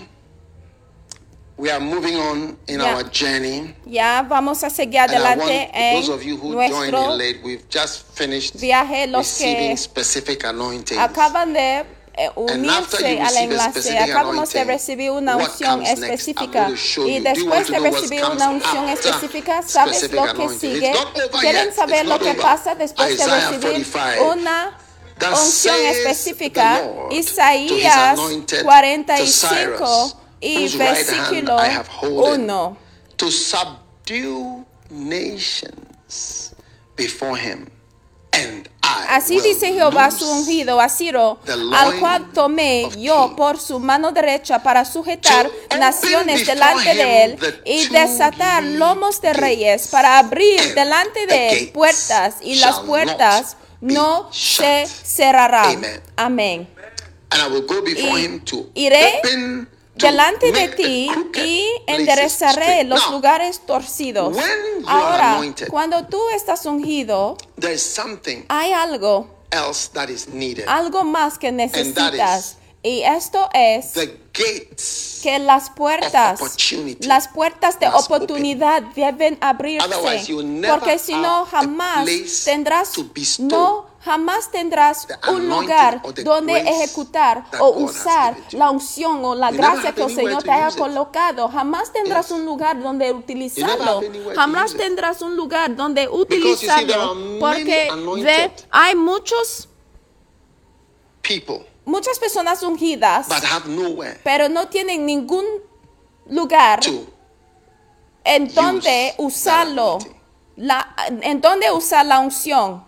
we are moving on in Yeah. our journey. Ya vamos a seguir adelante en of you who joined nuestro in late, we've just finished viaje. Los receiving que acaban de eh, unirse al enlace, specific acabamos de recibir una unción específica. Y después de recibir una unción específica, ¿sabes lo que sigue? ¿Quieren saber lo que pasa después de recibir 45. una unción específica? Isaías anointed, to 45 Cyrus, y versículo I have holden, 1. to subdue nations before him. And I Así dice Jehová su ungido a Ciro, al cual tomé yo por su mano derecha para sujetar naciones delante de él y desatar lomos de reyes para abrir delante de él puertas y las puertas no se. Amen. Amén. And I will go before Y him to iré delante de ti y enderezaré los Now, lugares torcidos. when you are Ahora, anointed, cuando tú estás ungido, there is something hay algo else that is needed. algo más que necesitas. Y esto es que las puertas, of opportunity las puertas de oportunidad deben abrirse. Porque si no, jamás tendrás, no, jamás tendrás un lugar donde ejecutar o usar la unción o la gracia que el Señor te haya colocado. Jamás tendrás un lugar donde utilizarlo. Jamás tendrás un lugar donde utilizarlo. Porque hay muchos, people, muchas personas ungidas. but have nowhere pero no tienen ningún lugar to. en donde usarlo, la, en donde usar la unción.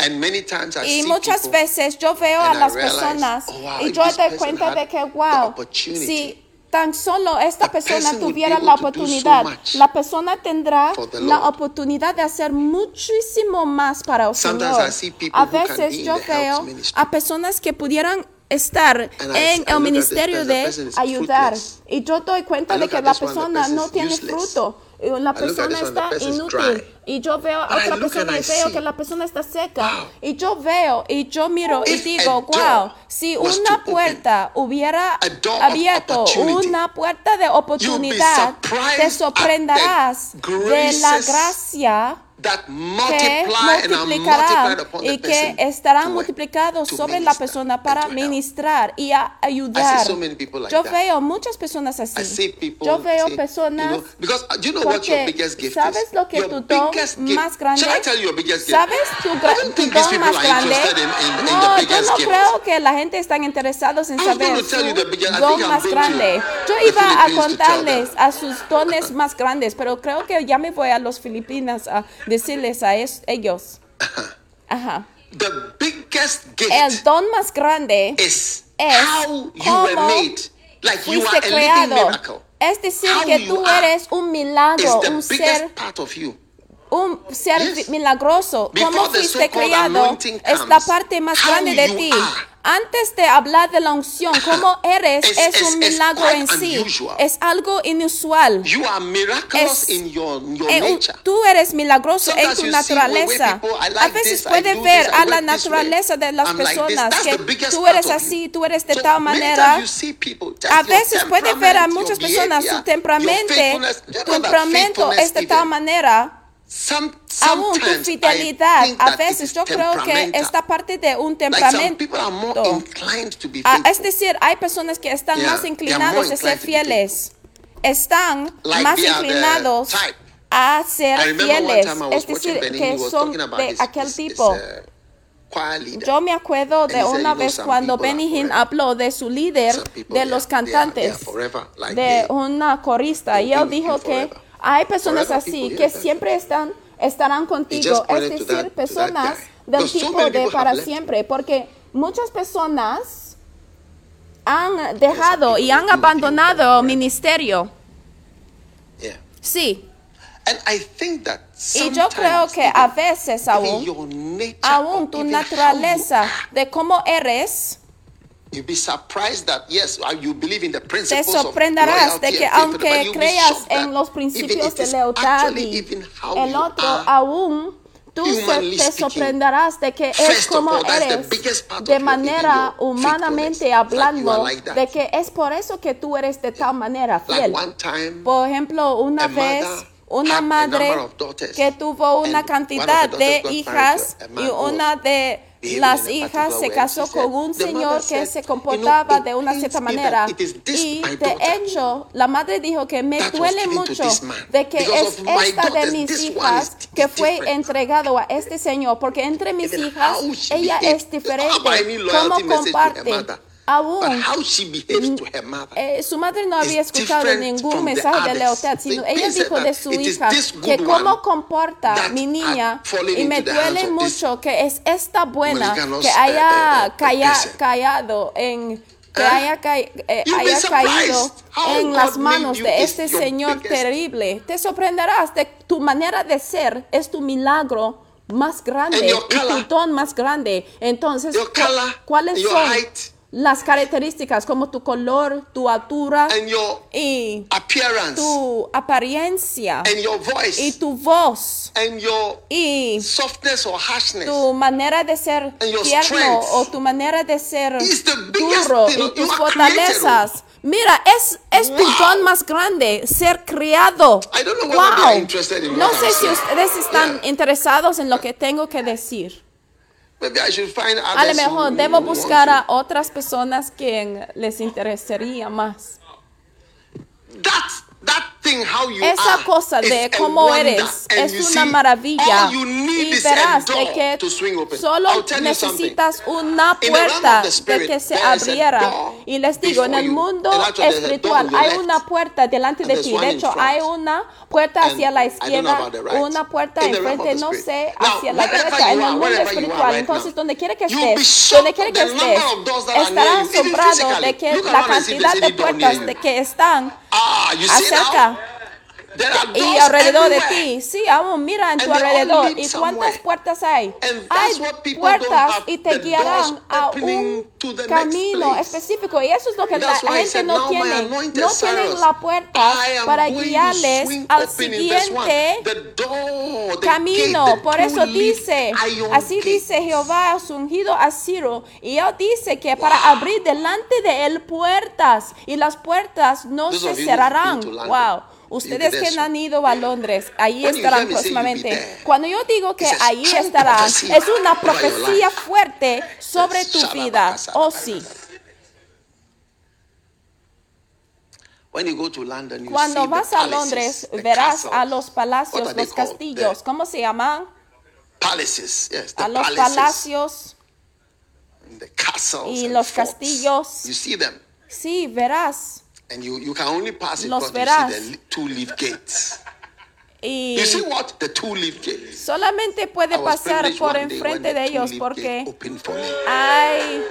And many times I Y muchas veces yo veo a I las realize, personas oh, wow, y yo doy cuenta de que, wow, si tan solo esta persona tuviera la so oportunidad, la persona tendrá la oportunidad de hacer muchísimo más para el Sometimes Señor. A veces yo veo a personas que pudieran estar And I- I en el ministerio de ayudar. fruitless. y yo doy cuenta de que la persona person no tiene fruto la look at persona está inútil y yo veo a otra persona y veo que la persona está seca y yo veo y yo miro y digo wow si una puerta hubiera abierto una puerta de oportunidad te sorprenderás de la gracia que the y que multiplicados to sobre la persona para ministrar y a ayudar. so many people like Yo that. veo muchas personas I así. see people. Yo veo personas uh, do you know what your porque biggest gift ¿sabes is? lo que tu don más grande? ¿Sabes tu, don más grande? no, the yo no gift. creo que la gente están interesados en saber su don más grande. Yo iba a contarles a sus dones más grandes, pero creo que ya me voy a los Filipinas a decirles a es- ellos. Ajá. The biggest gift El don más grande is es how you were cómo made. Like you fuiste are a living creado. miracle. Es decir, How que tú eres un milagro, un ser, part of you. un ser Yes. milagroso. Before Cómo the fuiste creado es la parte más grande de ti. are. Antes de hablar de la unción, cómo eres It's- es it's- un milagro quite en sí. unusual. Es algo inusual. You are miraculous Es- in your, your Eh, nature. tú eres milagroso en Sometimes tu where- where naturaleza. people, I a like veces puedes ver this, a la naturaleza de las I'm like personas That's que tú eres así, tú eres de So tal manera. people, A veces puedes ver a muchas personas su temperamento, tu temperamento es de tal manera. Some, Aún tu fidelidad, a veces yo creo que esta parte de un Like temperamento. people are more inclined to be Ah, faithful. es decir, hay personas que están Yeah, más inclinados a ser fieles. Están Like más inclinados a ser fieles. Es decir, Benny, que son de his, aquel his, tipo. his, uh. Yo me acuerdo de una vez cuando Benny Hinn habló de su líder de los cantantes, like de una corista, y él dijo que. Hay personas así que siempre están estarán contigo, es decir, personas del tipo de para siempre, porque muchas personas han dejado y han do abandonado ministerio. Sí, And I think that Y yo creo que a veces aún, aún tu naturaleza de cómo eres, te sorprenderás de que aunque but you'll be creas en los principios de lealtad y el you otro, aún tú te sorprenderás de que es como eres de manera humanamente hablando, de que es por eso que tú eres de tal manera fiel. Por ejemplo, una vez una madre que tuvo una cantidad de hijas y una de las hijas se casó con un señor que se "You know, comportaba de una cierta manera. Y de hecho, la madre dijo que me duele mucho de que es esta de mis hijas que fue entregado a este señor, porque entre mis hijas ella es diferente. Cómo comparte. Aún But how she behaves to her mother. eh, su madre no había escuchado ningún mensaje de lealtad, sino ella dijo de su hija que cómo comporta mi niña y me duele mucho que es esta buena que eh, haya eh, eh, calla- person. callado en que Eh? haya, ca- eh, haya caído en las manos de este señor terrible. Te sorprenderás de tu manera de ser es tu milagro más grande y tu don más grande. Entonces, ¿cuáles son. Las características como tu color, tu altura And your y tu apariencia voice y tu voz and your y softness or harshness tu manera de ser tierno o tu manera de ser duro y tus fortalezas. Mira, es, es tu don más grande, ser criado. Wow. in No sé si ustedes están Yeah. interesados en lo que tengo que decir. Maybe I should find A lo mejor debo buscar a otras personas quien les interesaría más. That, that Esa cosa de cómo eres es you una maravilla. Y verás de que solo necesitas una puerta de que se abriera. Y les digo, en el mundo espiritual hay una puerta delante de ti. De hecho, hay una puerta hacia la izquierda, una puerta enfrente, no sé, hacia la derecha, en el mundo espiritual. Entonces, donde quiera que estés, donde quiera que estés, estarás asombrado de que la cantidad de puertas de que están Ah, acerca y alrededor de everywhere. ti. Sí, aún mira en tu And all alrededor. ¿Y cuántas puertas hay? Hay puertas y te guiarán a un camino específico. Y eso es lo que la That's gente no "Now my tiene. No tienen la puerta para guiarles al siguiente door, camino. gate, Por eso dice, así gate. dice Jehová ha ungido a Ciro. Y él dice que para abrir delante de él puertas y las puertas no Those se cerrarán. Wow. Ustedes que han ido a Londres, ahí estarán próximamente. Cuando yo digo que ahí estarán, prophecy es una profecía fuerte sobre tu vida. Oh sí. Cuando vas a Londres, verás a los palacios, los castillos. ¿Cómo se llaman? A los palacios. y los castillos. You see them, Sí, verás. And you, you can only pass it Los because you see the two-leaf gates. Y You see what? The two-leaf gates. solamente puede pasar por enfrente de ellos porque hay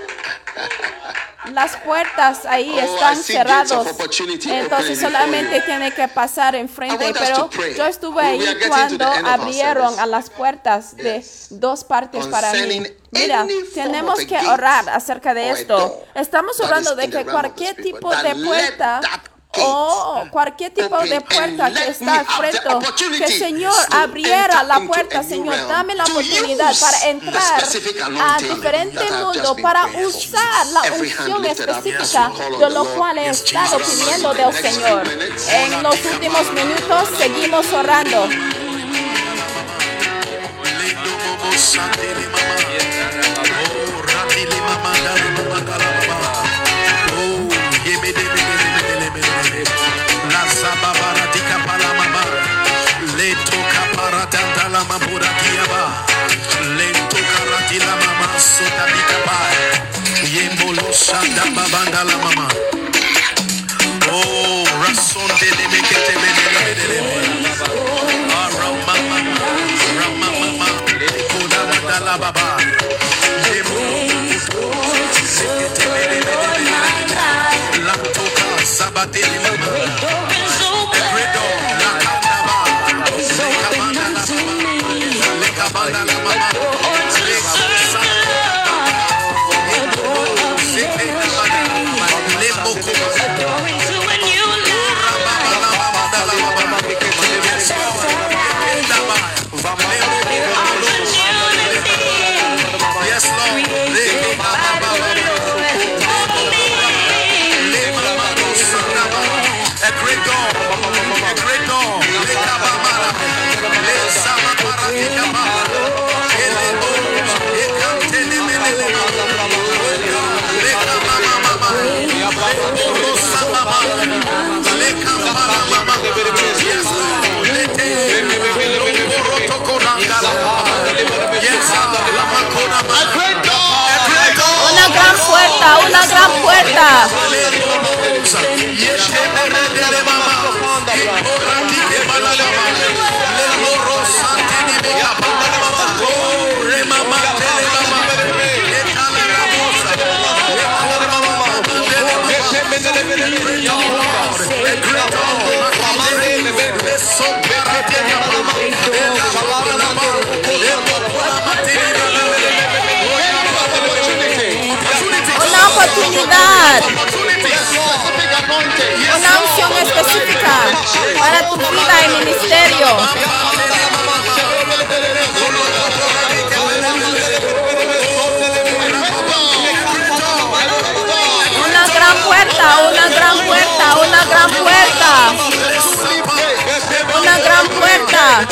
las puertas ahí Oh, están opportunity Entonces solamente tiene que pasar enfrente. Pero yo estuve ahí cuando abrieron a las puertas de dos partes para mí. Mira, tenemos que orar acerca de esto. Estamos is de que cualquier tipo de puerta gate Oh, cualquier tipo de puerta que está the frente, que Señor abriera la puerta, Señor, dame la oportunidad para entrar a diferente mundo, para usar la unción específica de lo cual he estado pidiendo del Señor. En los últimos minutos seguimos orando. Dandala mambura diaba. Lento karati la mama soda di kapai. Yembolo shanda babanda la mama. Oh, rason de le me que te me de me de le me. Ah, ramama, ramama, koda da da la baba. Yemo, sekete me de me Yes, Puerta, una gran puerta. Una unción específica para tu vida y ministerio. Una gran puerta, una gran puerta, una gran puerta, una gran puerta.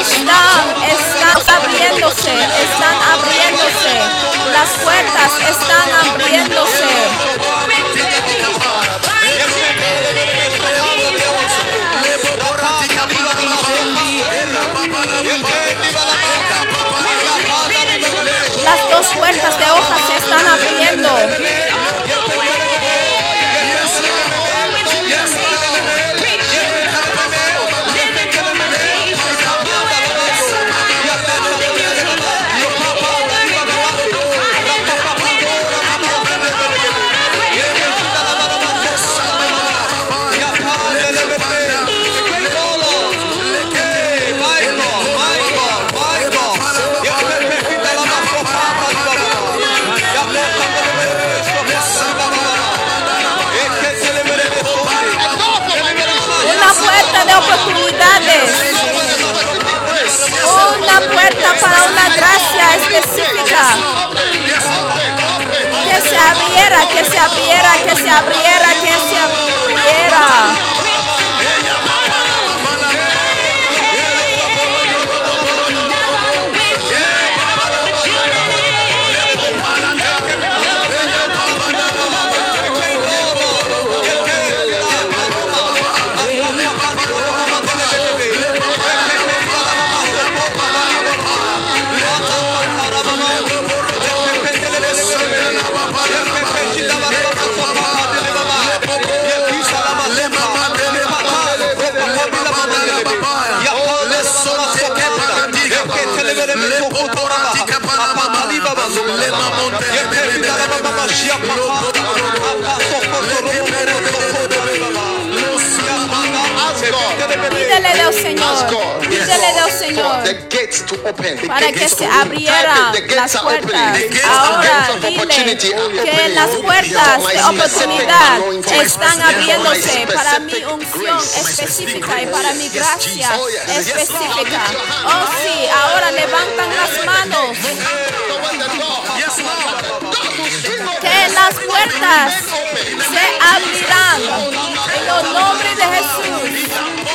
Están abriéndose, están abriéndose. Las puertas están abriéndose. Las dos puertas de gracia específica. Que se abriera, que se abriera, que se abriera, que se abriera. Señor. Pídele Dios Señor. The gates to open. Para que se abrieran las puertas. Ahora dile que las puertas de oportunidad están abriéndose para mi unción específica y para mi gracia específica. Oh sí, ahora levantan las manos. Que las puertas se abrirán en los nombres de Jesús.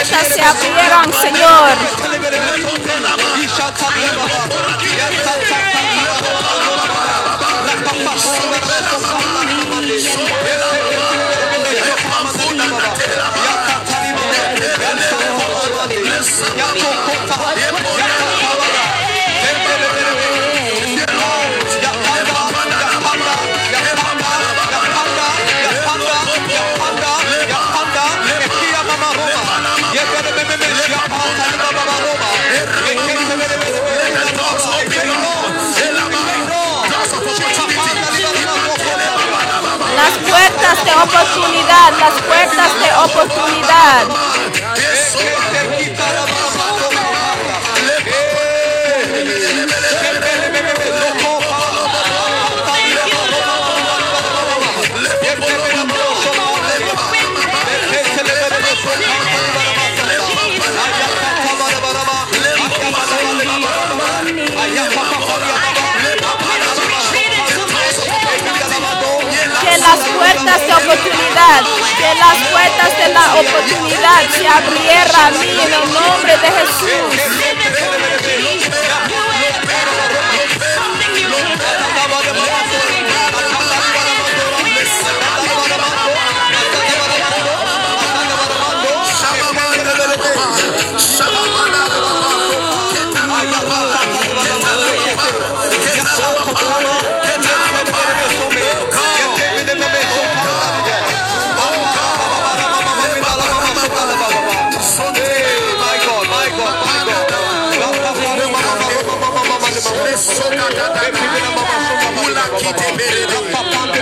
Puertas se abrieran, Señor. Puertas de oportunidad, las puertas de oportunidad. Oportunidad, que las puertas de la oportunidad se abrieran a mí en el nombre de Jesús. Now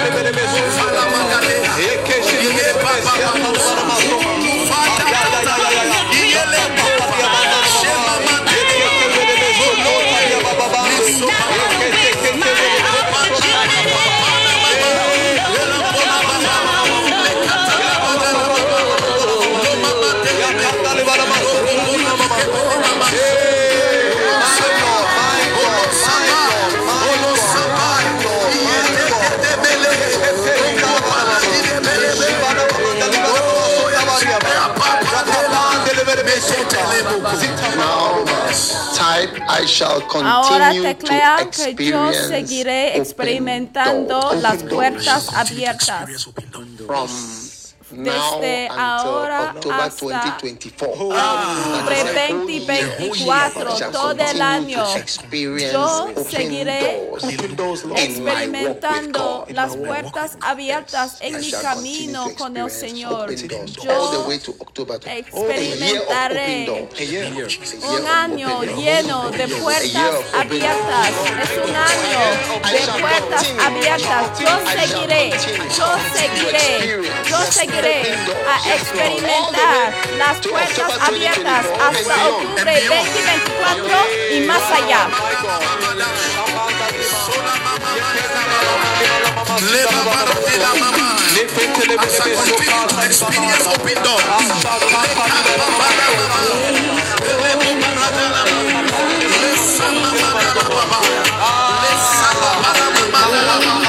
I shall Ahora continue to teclean que yo experience seguiré experimentando las open puertas doors abiertas. from Desde until ahora October hasta 2024. Octubre 2024, todo el año, yo seguiré experimentando las puertas abiertas en mi camino con el Señor. Yo experimentaré un año lleno de puertas abiertas. Es un año de puertas abiertas. Yo seguiré, yo seguiré, yo seguiré a experimentar las puertas abiertas hasta octubre 2024 y más allá. Las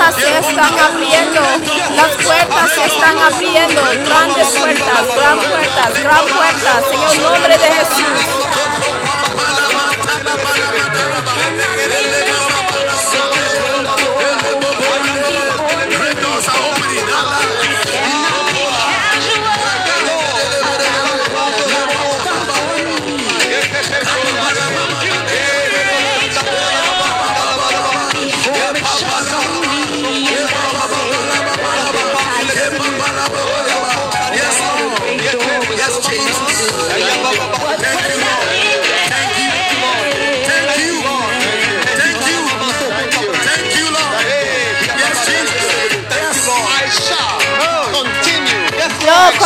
puertas se están abriendo, las puertas se están abriendo, grandes puertas, gran puertas, gran puertas, en el nombre de Jesús.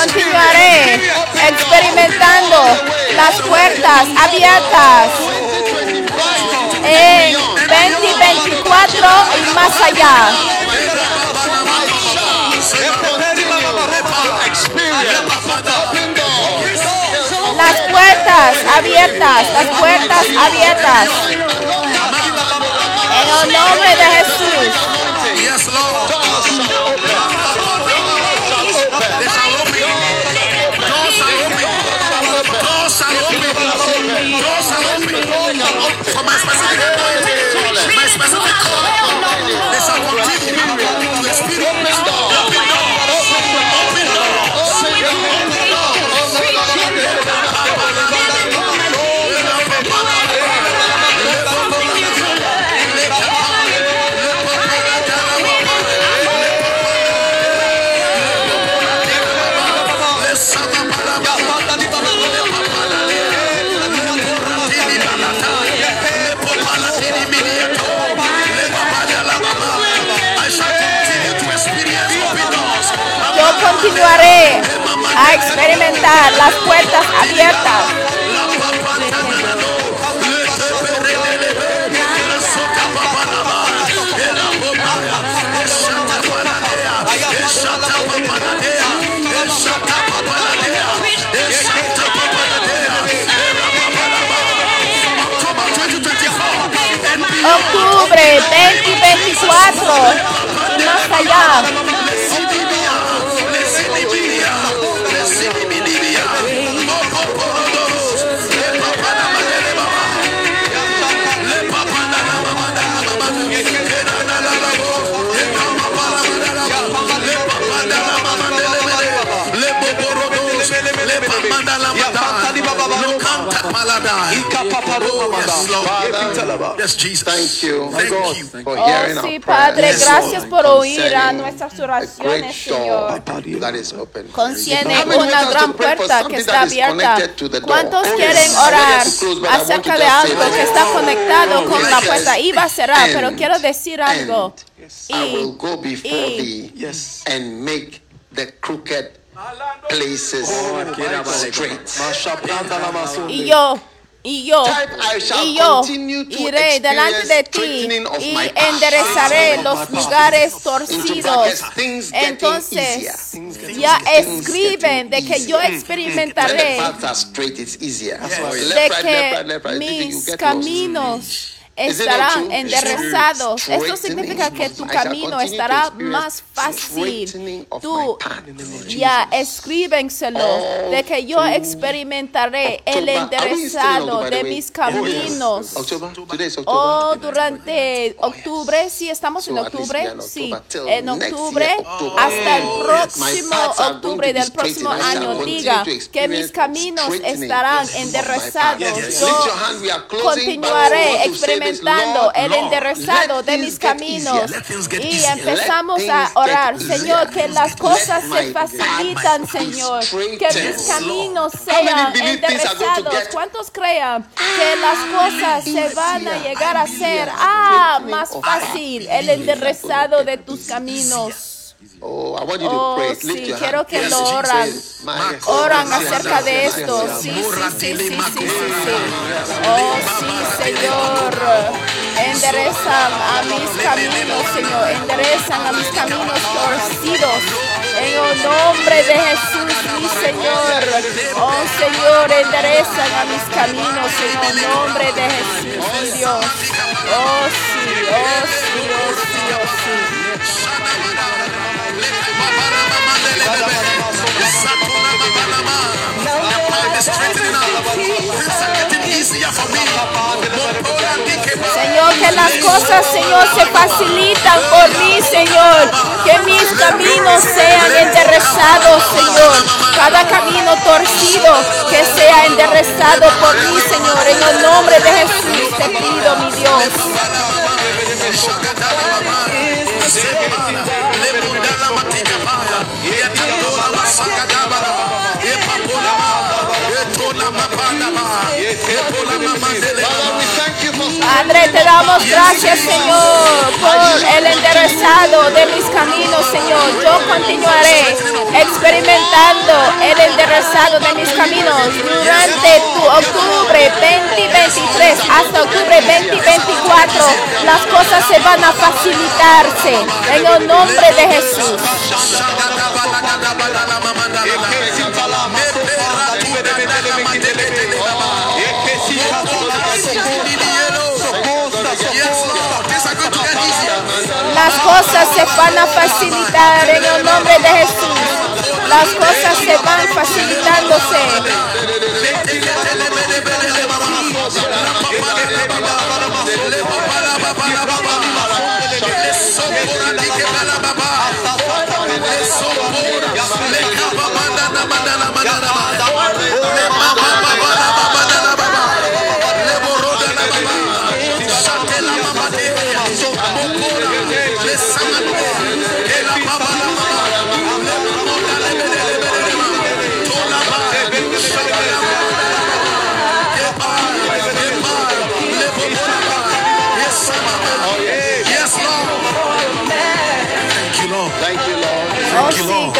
Continuaré experimentando las puertas abiertas 2025 en 2024 y más allá. Las puertas abiertas, las puertas abiertas. En el nombre de Jesús. Open. For my specific anointing, continuaré a experimentar las puertas abiertas. Octubre 2024 y más allá. Yes, Jesus. Thank you Thank you. for Oh, hearing sí, our Padre, gracias por oír a nuestras oraciones, Señor. many una gran puerta que está abierta. ¿Cuántos Oh, quieren orar acerca de algo que está conectado con la puerta? Iba a cerrar, pero quiero decir algo. I will Y, go before y- thee and make the crooked places straight. y yo, y yo, Type, I shall y yo continue to iré delante de experience ti straightening of y my path. enderezaré los lugares torcidos. Entonces, easier. ya Things escriben de que yo easier. When the experimentaré de que mis caminos estarán enderezados. Esto significa que tu camino estará más fácil. Tú ya escríbenselo de que yo experimentaré el enderezado de mis caminos. Oh, durante octubre, sí, estamos en octubre, sí, en octubre hasta el Oh, próximo octubre del próximo año diga que mis caminos estarán enderezados. Yo continuaré this, experimentando el enderezado de mis caminos y empezamos a orar. Señor, que las cosas se facilitan, Señor, que mis caminos sean enderezados. ¿Cuántos crean que las cosas se van a llegar a ser ah, más fácil el enderezado de tus caminos? Oh, I want you to Oh, pray. Lift sí, your quiero hand. que Yes, lo oran. Oran acerca de esto. sí, sí, sí, sí, sí, sí. Oh, sí, Señor. Enderezan a mis caminos, Señor. Enderezan a mis caminos torcidos. En el nombre de Jesús, mi Señor. Oh, Señor, enderezan a mis caminos en el nombre de Jesús, mi Dios. Oh, sí, oh, sí, oh, sí, oh, sí. Señor, que las cosas, Señor, se facilitan por mí, Señor. Que mis caminos sean enderezados, Señor. Cada camino torcido que sea enderezado por mí, Señor. En el nombre de Jesús te pido, mi Dios. Semana, te damos gracias, Señor, por el enderezado de Señor. Yo continuaré experimentando el enderezado de mis caminos durante tu octubre 2023 hasta octubre 2024. Las cosas se van a facilitarse en el nombre de Jesús. Las cosas se van a facilitar en el nombre de Jesús. Las cosas se van facilitándose.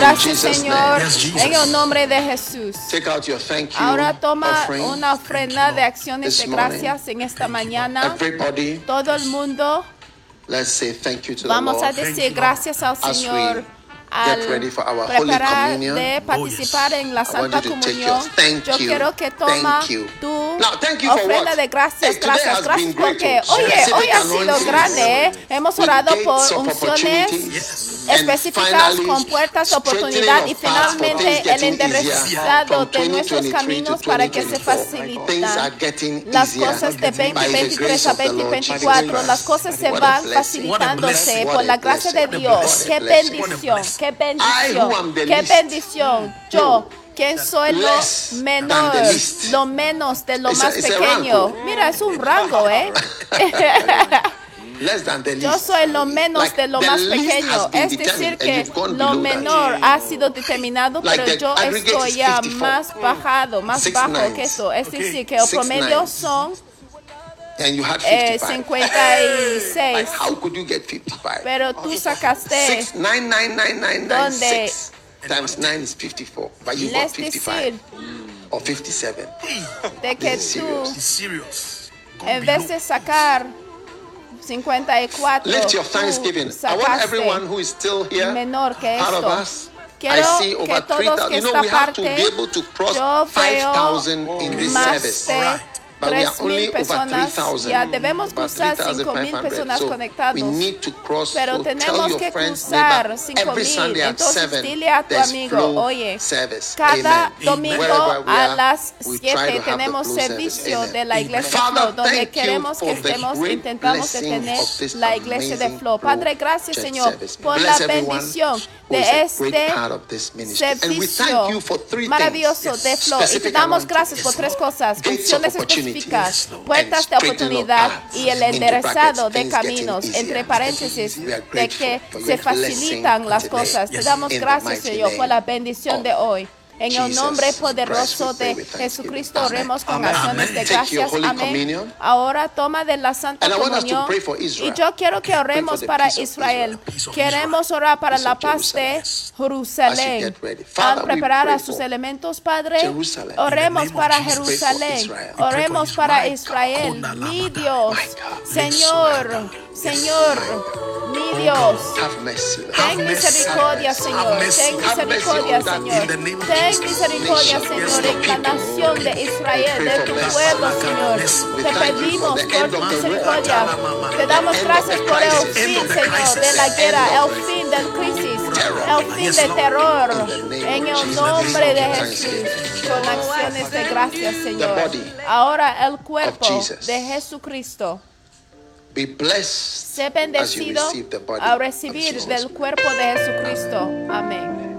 Gracias, Señor. En el nombre de Jesús. Take out your thank you Ahora toma una ofrenda de acciones de gracias en esta mañana. Everybody, Todo el mundo. vamos a decir gracias al As Señor. we al get ready for our Holy preparar de participar en la I want Santa Comunión. Yo quiero que toma tu ofrenda de gracias, gracias, gracias, porque oh. oye, hoy ha sido grande, ¿eh? Hemos orado por unciones específicas con puertas de oportunidad y finalmente el enderezado de nuestros 2023 caminos para que se 2024. Things are facilitan getting las cosas de by the 2023 grace a of the Lord 2024, Jesus. las cosas se van facilitándose por la gracia de. Dios. Qué bendición, qué bendición, qué bendición. Yo, quien soy lo menor, lo menos de lo It's más a pequeño. Mira, es un rango, ¿eh? Less than the Yo soy lo menos Like, de lo más pequeño. Es decir, que lo that. menor ha sido determinado, Like pero yo estoy ya 54. más bajado, más bajo que eso. Es Okay. decir, que el promedio son And you had eh, 55. 56. Like, how could you get 55? Pero tú sacaste, Six, nine, nine, nine, nine, nine, Donde- six times 9 is 54. But you got 55 decir, or 57. de que This is tú, serious. It's serious. Go en vez de sacar 54, Lift your thanksgiving. I want everyone who is still here, menor que part of esto. us. I see over todos 3,000. You know, we have to be able to cross 5,000 in this service. de But we are 3,000 only over personas. 3,000. Ya debemos cruzar 5,000 3,500. personas cross. Pero tenemos que cruzar neighbor, 5,000. every Sunday at Entonces 7, dile a tu amigo, oye, cada domingo a las we try 7 to have the tenemos servicio de la iglesia Flow, donde queremos que estemos, intentamos de tener la iglesia de Flow. Padre, gracias Señor por la bendición de este servicio maravilloso de Flow. Y te damos gracias por tres cosas, funciones opportunity. Específicas, puertas de oportunidad y el enderezado de caminos, entre paréntesis, de que se facilitan las cosas. Te damos gracias, Señor, por la bendición de hoy. En el nombre poderoso de. Jesucristo oremos con acciones de gracias. Amén. Ahora toma de la Santa Comunión. Y yo quiero que oremos para Israel. Queremos orar para la paz de Jerusalén. Al preparar a sus elementos, Padre, oremos para. Jerusalén. Oremos para. Israel. Mi. Dios. Señor, Señor, mi Dios. Mercy. Lord. Ten misericordia, Señor. Ten misericordia, Señor. Ten misericordia, Señor, en la nación de Israel, de tu pueblo, Señor. Te pedimos por tu misericordia. Te damos gracias por el fin, Señor, de la guerra, el fin del crisis, el fin del terror. En el nombre de Jesús, con acciones de gracias, Señor. Ahora el cuerpo de Jesucristo. Be blessed Sé bendecido al recibir del cuerpo de Jesucristo. Amén.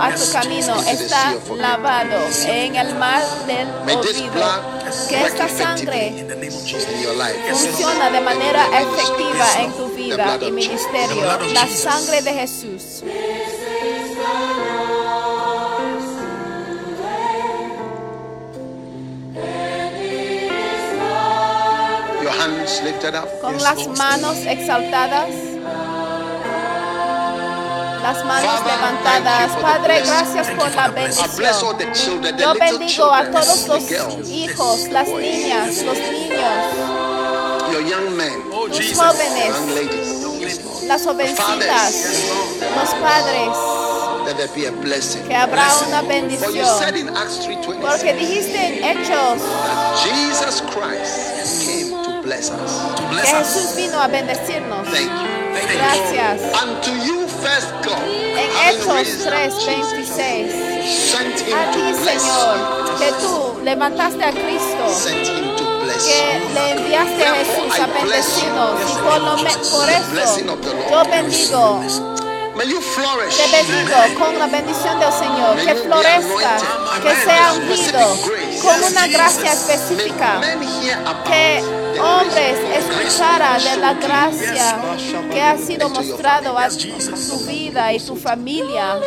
A tu camino está lavado en el mar del olvido. Que esta sangre funciona de manera efectiva en tu vida y ministerio. La sangre de Jesús. Con las manos exaltadas. Las manos levantadas. Padre, gracias por la bendición. Yo bendigo a todos los hijos, las niñas, los niños, your young men, los jóvenes, las jovencitas, los padres. Let there be a blessing. Que habrá una For you said bendición. in Acts 3:20 Porque dijiste en Hechos that Jesus Christ came to bless us. que Jesús vino a bendecirnos. Thank you. Gracias. En Hechos raised up 3, Jesus, 26. sent him A ti, Señor, que tú levantaste a Cristo, que le enviaste a Jesús a bendecirnos. Y por, lo me- por eso yo bendigo, May you flourish. te bendigo con la bendición del Señor, que florezca, que sea ungido con una gracia específica. Que hombres escucharan de la gracia que ha sido mostrado a tu vida y tu familia.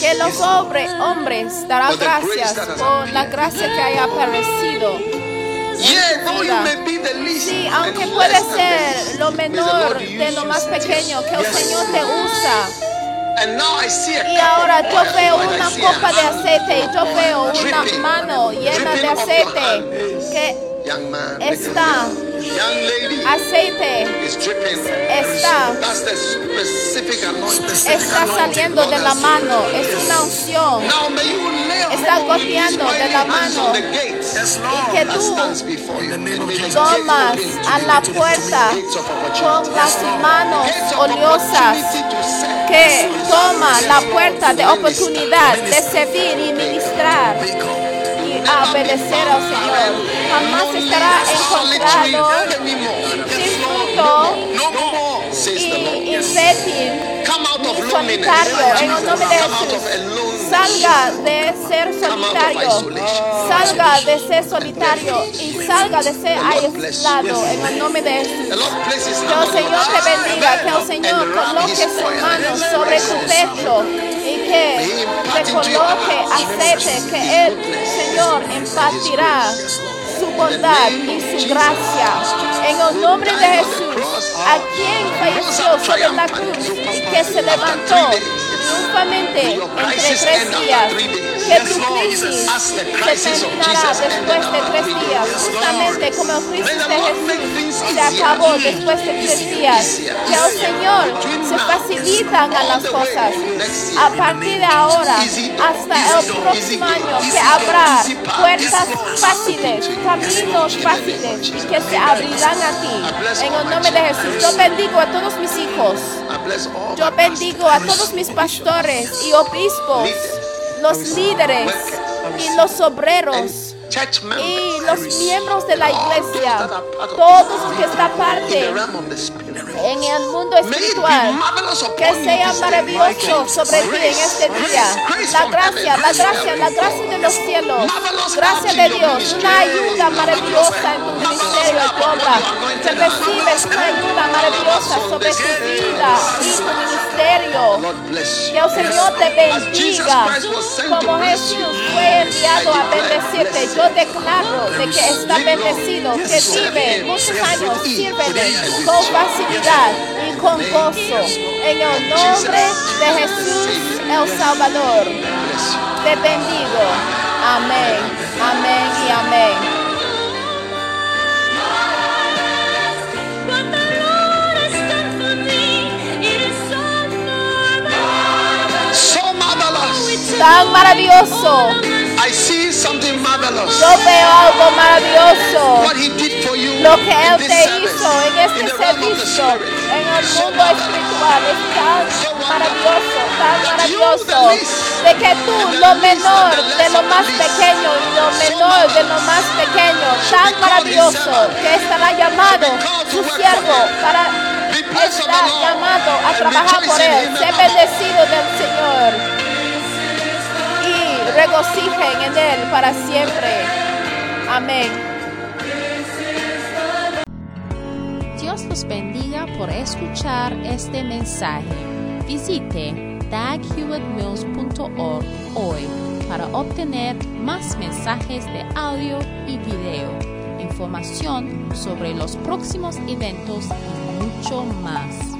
Que los hombres, hombres darán gracias por la gracia que haya aparecido. Sí, aunque puede ser lo menor de lo más pequeño, que el. Señor te usa. Y ahora yo veo una copa de aceite y yo veo una mano llena de aceite que está young lady aceite está That's the specific anointing. está saliendo de la mano, es una unción. Está goteando de la mano. on the gates. Y que tú tomas a la puerta. Con las manos oleosas. que toma la puerta de oportunidad de servir y ministrar a obedecer al Señor. Jamás estará encontrado sin fruto y infértil Solitario en el nombre de Jesús. Salga de ser solitario, salga de ser solitario y salga de ser aislado en el nombre de Jesús. Que el Señor te bendiga, que el Señor coloque su mano sobre tu pecho y que te coloque aceite, que el Señor impartirá su bondad y su gracia. En el nombre de Jesús, a quien falleció sobre la cruz y que se levantó triunfalmente entre tres días, que tu crisis se terminará después de tres días, justamente como el crisis de Jesús se acabó después de tres días, que el Señor se facilitan a las cosas. A partir de ahora hasta el próximo año, que habrá puertas fáciles, caminos fáciles que se abrirán a ti. En el nombre de Jesús, yo bendigo a todos mis hijos. All Yo bendigo a todos mis pastores y obispos, los líderes y los obreros y los miembros de la iglesia, todos los que están parte en el mundo espiritual. Que sea maravilloso sobre ti en este día. La gracia, la gracia, la gracia de los cielos. Gracia de Dios. Una ayuda maravillosa en tu ministerio y tu obra. Que recibes una ayuda maravillosa sobre tu vida y tu ministerio. Que el Señor te bendiga. Como Jesús fue enviado a bendecirte, yo declaro de que está bendecido, que vive muchos años, sírvele con facilidad y con gozo. En el nombre de Jesús el Salvador, Bless you. te bendigo. Amén, amén y amén. Cuando el oro está por mí, eres So marvelous. Tan maravilloso. I see something marvelous. Yo veo algo maravilloso. What he did for you Lo que Él te service, hizo en este in the ser realm of the visto spirit. en el mundo espiritual. Es tan maravilloso, tan maravilloso. De que tú, lo menor de lo más pequeño y lo menor de lo más pequeño, tan maravilloso que estará llamado su siervo para estar llamado a trabajar por él. Sé bendecido del Señor regocijen en él para siempre. Amén. Dios los bendiga por escuchar este mensaje. Visite daghewittmills.org hoy para obtener más mensajes de audio y video, información sobre los próximos eventos y mucho más.